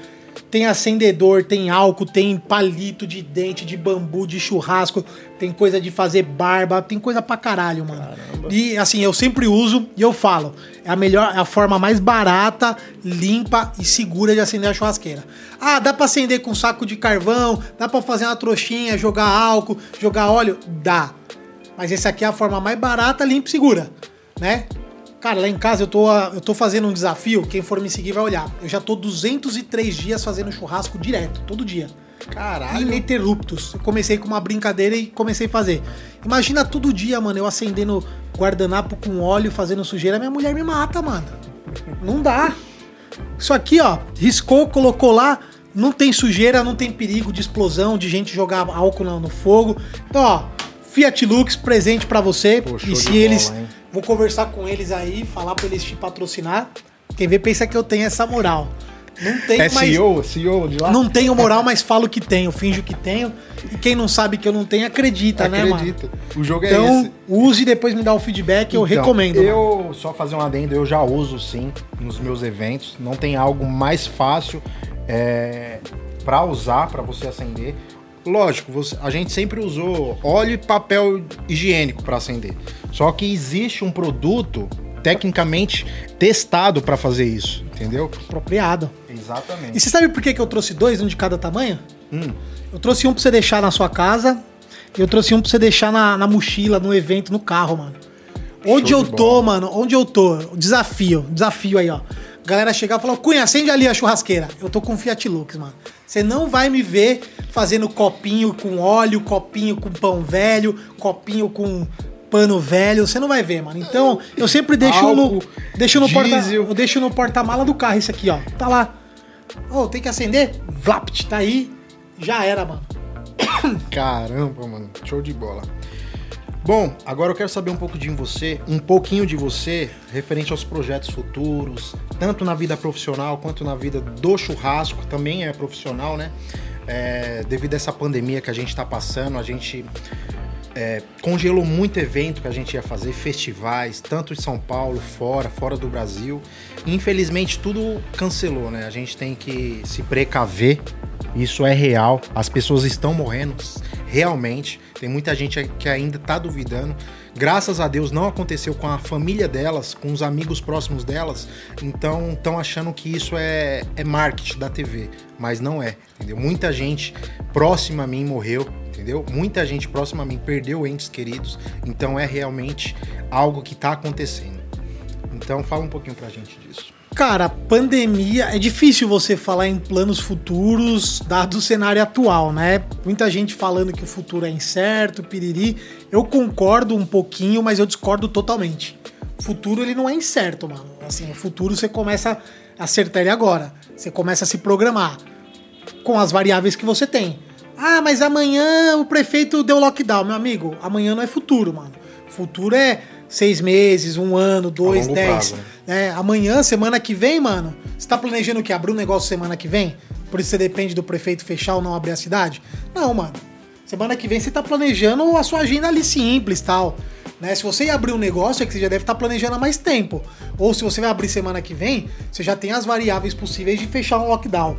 Tem acendedor, tem álcool, tem palito de dente, de bambu, de churrasco, tem coisa de fazer barba, tem coisa pra caralho, mano. Caramba. E assim, eu sempre uso e eu falo, é a melhor, é a forma mais barata, limpa e segura de acender a churrasqueira. Ah, dá pra acender com saco de carvão, dá pra fazer uma trouxinha, jogar álcool, jogar óleo? Dá. Mas esse aqui é a forma mais barata, limpa e segura, né? Cara, lá em casa eu tô, eu tô fazendo um desafio, quem for me seguir vai olhar. Eu já tô 203 dias fazendo churrasco direto, todo dia. Caralho. Ininterruptos. Eu comecei com uma brincadeira e comecei a fazer. Imagina todo dia, mano, eu acendendo guardanapo com óleo, fazendo sujeira, minha mulher me mata, mano. Não dá. Isso aqui, ó, riscou, colocou lá, não tem sujeira, não tem perigo de explosão, de gente jogar álcool no, no fogo. Então, ó, Fiat Lux presente para você. Pô, e se eles. Vou conversar com eles aí, falar pra eles te patrocinar. Quem vê pensa que eu tenho essa moral. Não tenho é mais. CEO, CEO de lá? Não tenho moral, mas falo que tenho, finjo que tenho. E quem não sabe que eu não tenho, acredita, acredita. né, mano? O jogo é então, esse. Então, use e depois me dá o feedback, então, eu recomendo. Eu, mano. só fazer um adendo, eu já uso sim nos meus eventos. Não tem algo mais fácil é, para usar, para você acender. Lógico, você, a gente sempre usou óleo e papel higiênico para acender. Só que existe um produto tecnicamente testado para fazer isso, entendeu? Apropriado. Exatamente. E você sabe por que, que eu trouxe dois, um de cada tamanho? Hum. Eu trouxe um pra você deixar na sua casa e eu trouxe um pra você deixar na, na mochila, no evento, no carro, mano. Onde Show eu tô, mano, onde eu tô, desafio, desafio aí, ó. Galera chegar e falar, Cunha, acende ali a churrasqueira. Eu tô com Fiat Lux, mano. Você não vai me ver fazendo copinho com óleo, copinho com pão velho, copinho com pano velho, você não vai ver, mano. Então, eu sempre deixo Álcool, no deixo no porta, eu deixo no porta-mala do carro isso aqui, ó. Tá lá. Oh, tem que acender? Vlapt, tá aí. Já era, mano. Caramba, mano. Show de bola. Bom, agora eu quero saber um pouco de você, um pouquinho de você, referente aos projetos futuros, tanto na vida profissional quanto na vida do churrasco, também é profissional, né? É, devido a essa pandemia que a gente está passando, a gente é, congelou muito evento que a gente ia fazer, festivais, tanto em São Paulo, fora, fora do Brasil. Infelizmente tudo cancelou, né? A gente tem que se precaver isso é real. As pessoas estão morrendo, realmente. Tem muita gente que ainda está duvidando. Graças a Deus não aconteceu com a família delas, com os amigos próximos delas. Então estão achando que isso é, é marketing da TV. Mas não é, entendeu? Muita gente próxima a mim morreu, entendeu? Muita gente próxima a mim perdeu entes queridos. Então é realmente algo que está acontecendo. Então fala um pouquinho pra gente disso. Cara, pandemia. É difícil você falar em planos futuros, dado o cenário atual, né? Muita gente falando que o futuro é incerto, piriri. Eu concordo um pouquinho, mas eu discordo totalmente. O futuro ele não é incerto, mano. Assim, o futuro você começa a acertar ele agora. Você começa a se programar com as variáveis que você tem. Ah, mas amanhã o prefeito deu lockdown. Meu amigo, amanhã não é futuro, mano. Futuro é seis meses, um ano, dois, dez. prazo, né? Né? Amanhã, semana que vem, mano, você tá planejando o quê? Abrir um negócio semana que vem? Por isso você depende do prefeito fechar ou não abrir a cidade? Não, mano. Semana que vem você tá planejando a sua agenda ali simples tal. Né? Se você abrir um negócio, é que você já deve estar planejando há mais tempo. Ou se você vai abrir semana que vem, você já tem as variáveis possíveis de fechar um lockdown.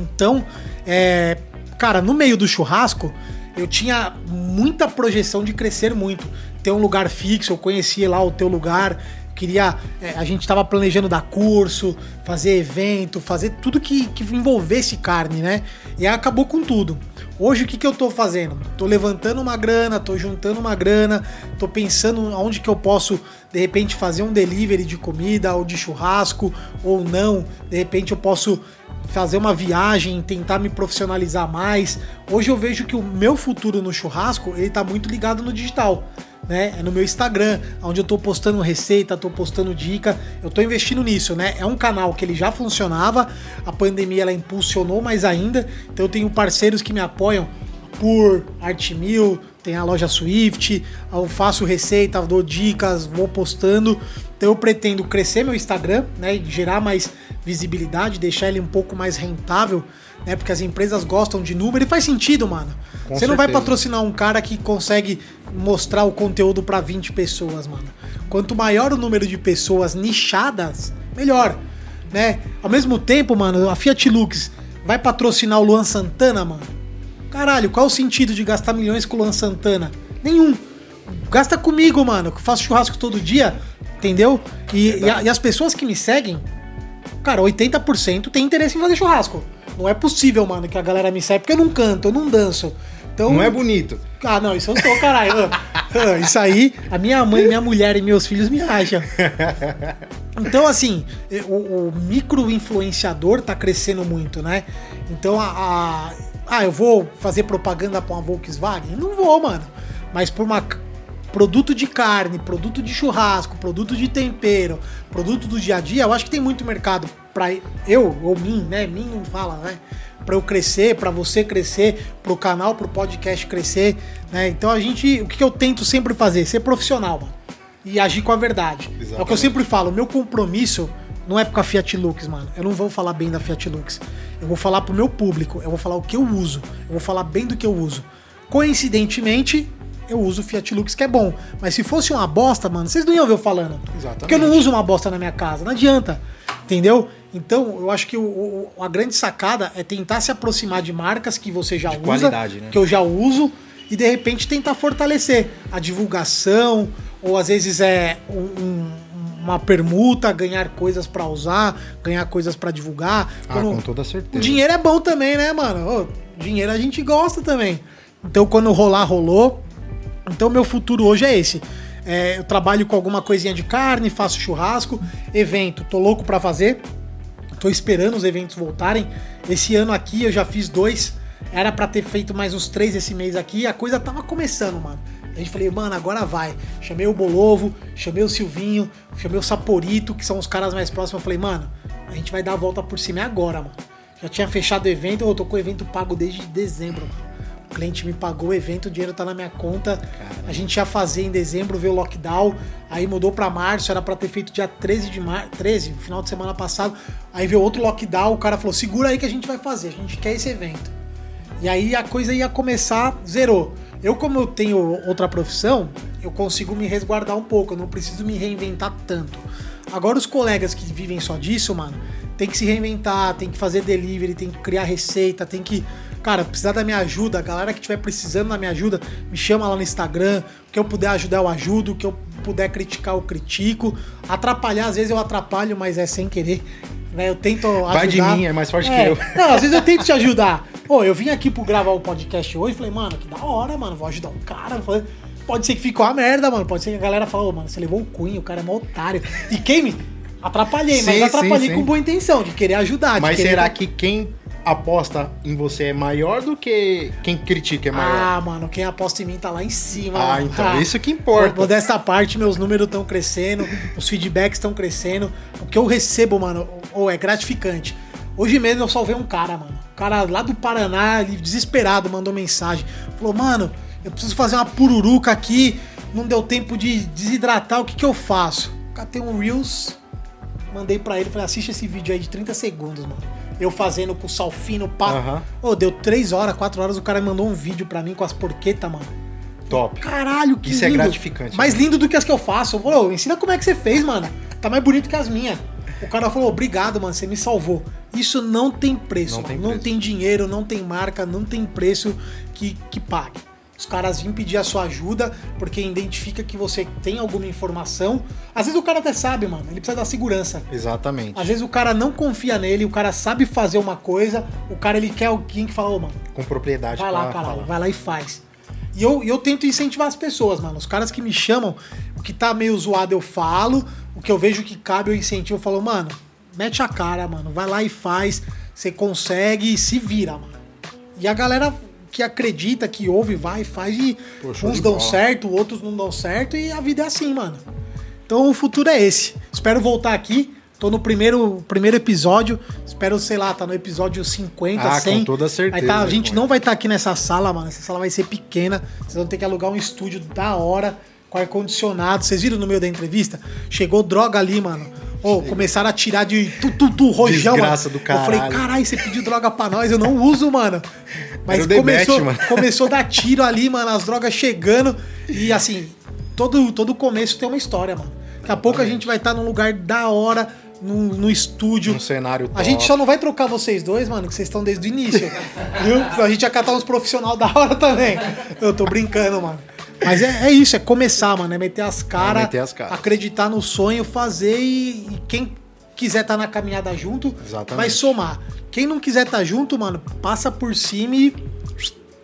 Então, é, cara, no meio do churrasco, eu tinha muita projeção de crescer muito. Ter um lugar fixo, eu conhecia lá o teu lugar, queria. é, a gente tava planejando dar curso, fazer evento, fazer tudo que, que envolvesse carne, né? E aí acabou com tudo. Hoje o que, que eu tô fazendo? Tô levantando uma grana, tô juntando uma grana, tô pensando aonde que eu posso, de repente, fazer um delivery de comida ou de churrasco, ou não. De repente eu posso fazer uma viagem, tentar me profissionalizar mais. Hoje eu vejo que o meu futuro no churrasco, ele tá muito ligado no digital. Né? É no meu Instagram, onde eu tô postando receita, tô postando dica, eu tô investindo nisso, né? É um canal que ele já funcionava, a pandemia ela impulsionou mais ainda, então eu tenho parceiros que me apoiam por Artmil, tem a loja Swift, eu faço receita, dou dicas, vou postando. Então eu pretendo crescer meu Instagram, né, gerar mais visibilidade, deixar ele um pouco mais rentável, né, porque as empresas gostam de número e faz sentido, mano. Com Você não vai certeza. patrocinar um cara que consegue mostrar o conteúdo para 20 pessoas, mano. Quanto maior o número de pessoas nichadas, melhor, né? Ao mesmo tempo, mano, a Fiat Lux vai patrocinar o Luan Santana, mano. Caralho, qual o sentido de gastar milhões com o Luan Santana? Nenhum. Gasta comigo, mano, que eu faço churrasco todo dia, entendeu? E, e, a- e as pessoas que me seguem, cara, 80% tem interesse em fazer churrasco. Não é possível, mano, que a galera me segue, porque eu não canto, eu não danço. Então, Não é bonito. ah, não, isso eu sou, caralho. Ah, isso aí, a minha mãe, minha mulher e meus filhos me acham. Então, assim, o, o micro-influenciador tá crescendo muito, né? Então, a, a- Ah, eu vou fazer propaganda pra uma Volkswagen? Não vou, mano. Mas por uma. Produto de carne, produto de churrasco, produto de tempero, produto do dia a dia, eu acho que tem muito mercado pra eu, ou mim, né? Mim não fala, né? Pra eu crescer, pra você crescer, pro canal, pro podcast crescer, né? Então a gente. O que eu tento sempre fazer? Ser profissional, mano. E agir com a verdade. É o que eu Exatamente. sempre falo, o meu compromisso não é com a Fiat Lux, mano. Eu não vou falar bem da Fiat Lux. Eu vou falar pro meu público, eu vou falar o que eu uso. Eu vou falar bem do que eu uso. Coincidentemente, eu uso o Fiat Lux, que é bom. Mas se fosse uma bosta, mano, vocês não iam ver eu falando. Exatamente. Porque eu não uso uma bosta na minha casa, não adianta. Entendeu? Então, eu acho que o- o- a grande sacada é tentar se aproximar de marcas que você já usa, qualidade, né? que eu já uso, e de repente tentar fortalecer a divulgação, ou às vezes é um- um- uma permuta, ganhar coisas pra usar, ganhar coisas pra divulgar. Ah, Quando- com toda o certeza. dinheiro é bom também, né, mano? Ô, dinheiro a gente gosta também. Então, quando rolar, rolou. Então, meu futuro hoje é esse. É, eu trabalho com alguma coisinha de carne, faço churrasco, evento, tô louco pra fazer. Tô esperando os eventos voltarem. Esse ano aqui eu já fiz dois. Era pra ter feito mais uns três esse mês aqui. A coisa tava começando, mano. A gente falei, mano, agora vai. Chamei o Bolovo, chamei o Silvinho, chamei o Saporito, que são os caras mais próximos. Eu falei, mano, a gente vai dar a volta por cima agora, mano. Já tinha fechado o evento, eu tô com o evento pago desde dezembro, mano. O cliente me pagou o evento, o dinheiro tá na minha conta. A gente ia fazer em dezembro, veio o lockdown. Aí mudou pra março, era pra ter feito dia 13 de março, 13, final de semana passado. Aí veio outro lockdown, o cara falou: segura aí que a gente vai fazer, a gente quer esse evento. E aí a coisa ia começar, zerou. Eu, como eu tenho outra profissão, eu consigo me resguardar um pouco, eu não preciso me reinventar tanto. Agora, os colegas que vivem só disso, mano, tem que se reinventar, tem que fazer delivery, tem que criar receita, tem que. Cara, precisar da minha ajuda, a galera que estiver precisando da minha ajuda, me chama lá no Instagram. O que eu puder ajudar, eu ajudo. O que eu puder criticar, eu critico. Atrapalhar, às vezes eu atrapalho, mas é sem querer. Né? Eu tento ajudar. Vai de mim, é mais forte que eu. Não, às vezes eu tento te ajudar. Pô, eu vim aqui pro gravar o podcast hoje e falei, mano, que da hora, mano, vou ajudar um cara. Falei, Pode ser que ficou uma merda, mano. Pode ser que a galera falou, mano, você levou o cunho, o cara é mó otário. E quem me. Atrapalhei, mas Sim, atrapalhei sim, com sim. boa intenção, de querer ajudar. de Mas querer- será que quem aposta em você é maior do que quem critica é maior? Ah, mano, quem aposta em mim tá lá em cima. Ah, mano. então, isso que importa. Modesta parte, meus números estão crescendo, os feedbacks estão crescendo. O que eu recebo, mano, ou é gratificante. Hoje mesmo eu salvei um cara, mano. O cara lá do Paraná, ele desesperado, mandou mensagem. Falou, mano, eu preciso fazer uma pururuca aqui, não deu tempo de desidratar, o que que eu faço? Catei um Reels, mandei pra ele, falei, assiste esse vídeo aí de 30 segundos, mano. Eu fazendo com o sal fino, pá. Aham. Ô, deu 3 horas, 4 horas, o cara mandou um vídeo pra mim com as porquetas, mano. Top. Caralho, que Isso é lindo. gratificante, Mais lindo do que as que eu faço. Eu falei, "Ô, ensina como é que você fez, mano. Tá mais bonito que as minhas. O cara falou, obrigado, mano, você me salvou. Isso não tem preço, Não tem não preço. tem dinheiro, não tem marca, não tem preço que, que pague. Os caras vêm pedir a sua ajuda porque identifica que você tem alguma informação. Às vezes o cara até sabe, mano, ele precisa da segurança. Exatamente. Às vezes o cara não confia nele, o cara sabe fazer uma coisa, o cara ele quer alguém que fala, ô, mano, Com propriedade Vai lá, caralho, falar. vai lá e faz. E eu, eu tento incentivar as pessoas, mano. Os caras que me chamam, o que tá meio zoado eu falo, o que eu vejo que cabe eu incentivo, eu falo, mano, mete a cara, mano, vai lá e faz, você consegue e se vira, mano. E a galera que acredita, que ouve, vai, faz e show uns dão bola. certo, outros não dão certo e a vida é assim, mano. Então o futuro é esse. Espero voltar aqui. Tô no primeiro, primeiro episódio. Espero, sei lá, tá no episódio 50, Ah, com 100. toda Aí certeza, tá, a gente não vai estar aqui nessa sala, mano. Essa sala vai ser pequena. Vocês vão ter que alugar um estúdio da hora, com ar-condicionado. Vocês viram no meio da entrevista? Chegou droga ali, mano. Ô, começaram a tirar de tu, tu, tu, rojão, Desgraça mano. do Eu falei, caralho. você pediu droga pra nós, eu não uso, mano. Mas começou, mano. começou a dar tiro ali, mano, as drogas chegando. E assim, todo, todo começo tem uma história, mano. Daqui a pouco a gente vai estar num lugar da hora, no, no estúdio. Um cenário top. A gente só não vai trocar vocês dois, mano, que vocês estão desde o início. viu? A gente ia catar uns profissional da hora também. Eu tô brincando, mano. Mas é, é isso, é começar, mano. É meter as caras, as caras. acreditar no sonho, fazer e, e quem quiser estar na caminhada junto, Exatamente. vai somar. Quem não quiser estar junto, mano, passa por cima e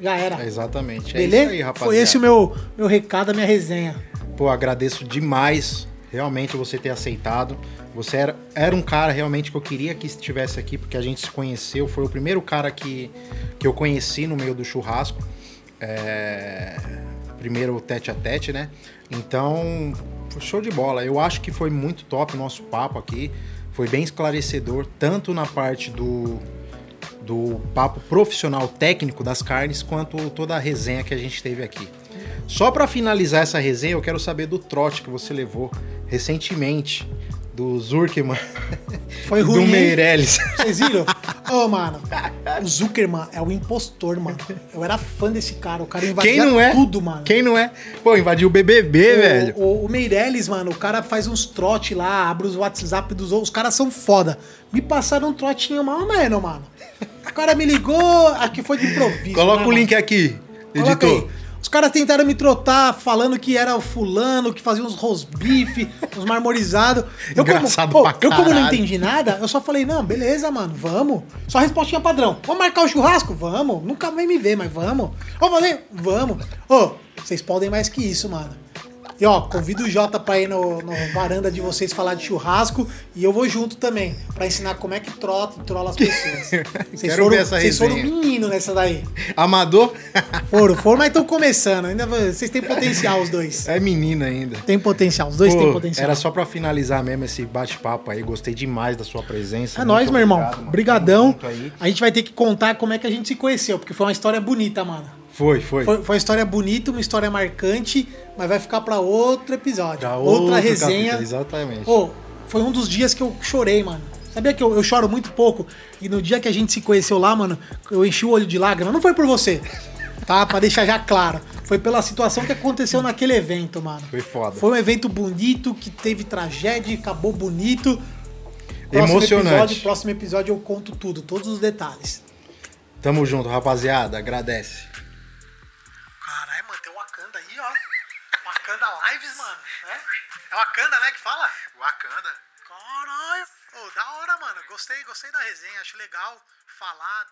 já era. Exatamente. É Beleza? aí, rapaziada. Foi esse o meu, meu recado, a minha resenha. Pô, agradeço demais realmente você ter aceitado. Você era, era um cara realmente que eu queria que estivesse aqui, porque a gente se conheceu. Foi o primeiro cara que, que eu conheci no meio do churrasco. É, primeiro tete a tete, né? Então, show de bola. Eu acho que foi muito top o nosso papo aqui. Foi bem esclarecedor, tanto na parte do, do papo profissional técnico das carnes, quanto toda a resenha que a gente teve aqui. Só para finalizar essa resenha, eu quero saber do trote que você levou recentemente do Zurkman Foi do ruim. hein? Meirelles. Vocês viram? Ô, mano, o Zuckerman é o impostor, mano. Eu era fã desse cara. O cara invadia Quem não é? tudo, mano. Quem não é? Pô, invadiu o BBB, O- velho. O, o Meirelles, mano, o cara faz uns trote lá, abre os WhatsApp dos outros. Os caras são foda. Me passaram um trotinho mal menos, mano. O cara me ligou, aqui foi de improviso. Coloca né, o mano? link aqui, editor. Os caras tentaram me trotar falando que era o fulano, que fazia uns rosbife, uns marmorizados. Eu, como, pô, eu como não entendi nada, eu só falei, não, beleza, mano, vamos. Só respostinha padrão. Vamos marcar o churrasco? Vamos. Nunca vem me ver, mas vamos. Vamos fazer? Vamos. Ô, vocês podem mais que isso, mano. E ó, convido o Jota pra ir no, no varanda de vocês falar de churrasco e eu vou junto também, pra ensinar como é que trota e trola as pessoas. Vocês Quero foram, ver essa vocês foram menino nessa daí. Amador Foram, foram, mas estão começando. Ainda vocês têm potencial, os dois. é menina ainda. Tem potencial, os dois Pô, têm potencial. Era só pra finalizar mesmo esse bate-papo aí. Gostei demais da sua presença. É nóis, meu irmão. obrigado, mano. Brigadão. Tamo junto aí. A gente vai ter que contar como é que a gente se conheceu, porque foi uma história bonita, mano. Foi, foi. Foi, foi uma história bonita, uma história marcante, mas vai ficar pra outro episódio. Já outra resenha. capítulo, exatamente. Pô, foi um dos dias que eu chorei, mano. Sabia que eu, eu choro muito pouco? E no dia que a gente se conheceu lá, mano, eu enchi o olho de lágrima. Não foi por você, tá? Pra deixar já claro. Foi pela situação que aconteceu naquele evento, mano. Foi foda. Foi um evento bonito, que teve tragédia, acabou bonito. Emocionante. Episódio, próximo episódio eu conto tudo, todos os detalhes. Tamo junto, rapaziada. Agradece. Wakanda Lives, mano. É, é Wakanda, né, que fala? Wakanda. Caralho. Ô, da hora, mano. Gostei, gostei da resenha. Acho legal falar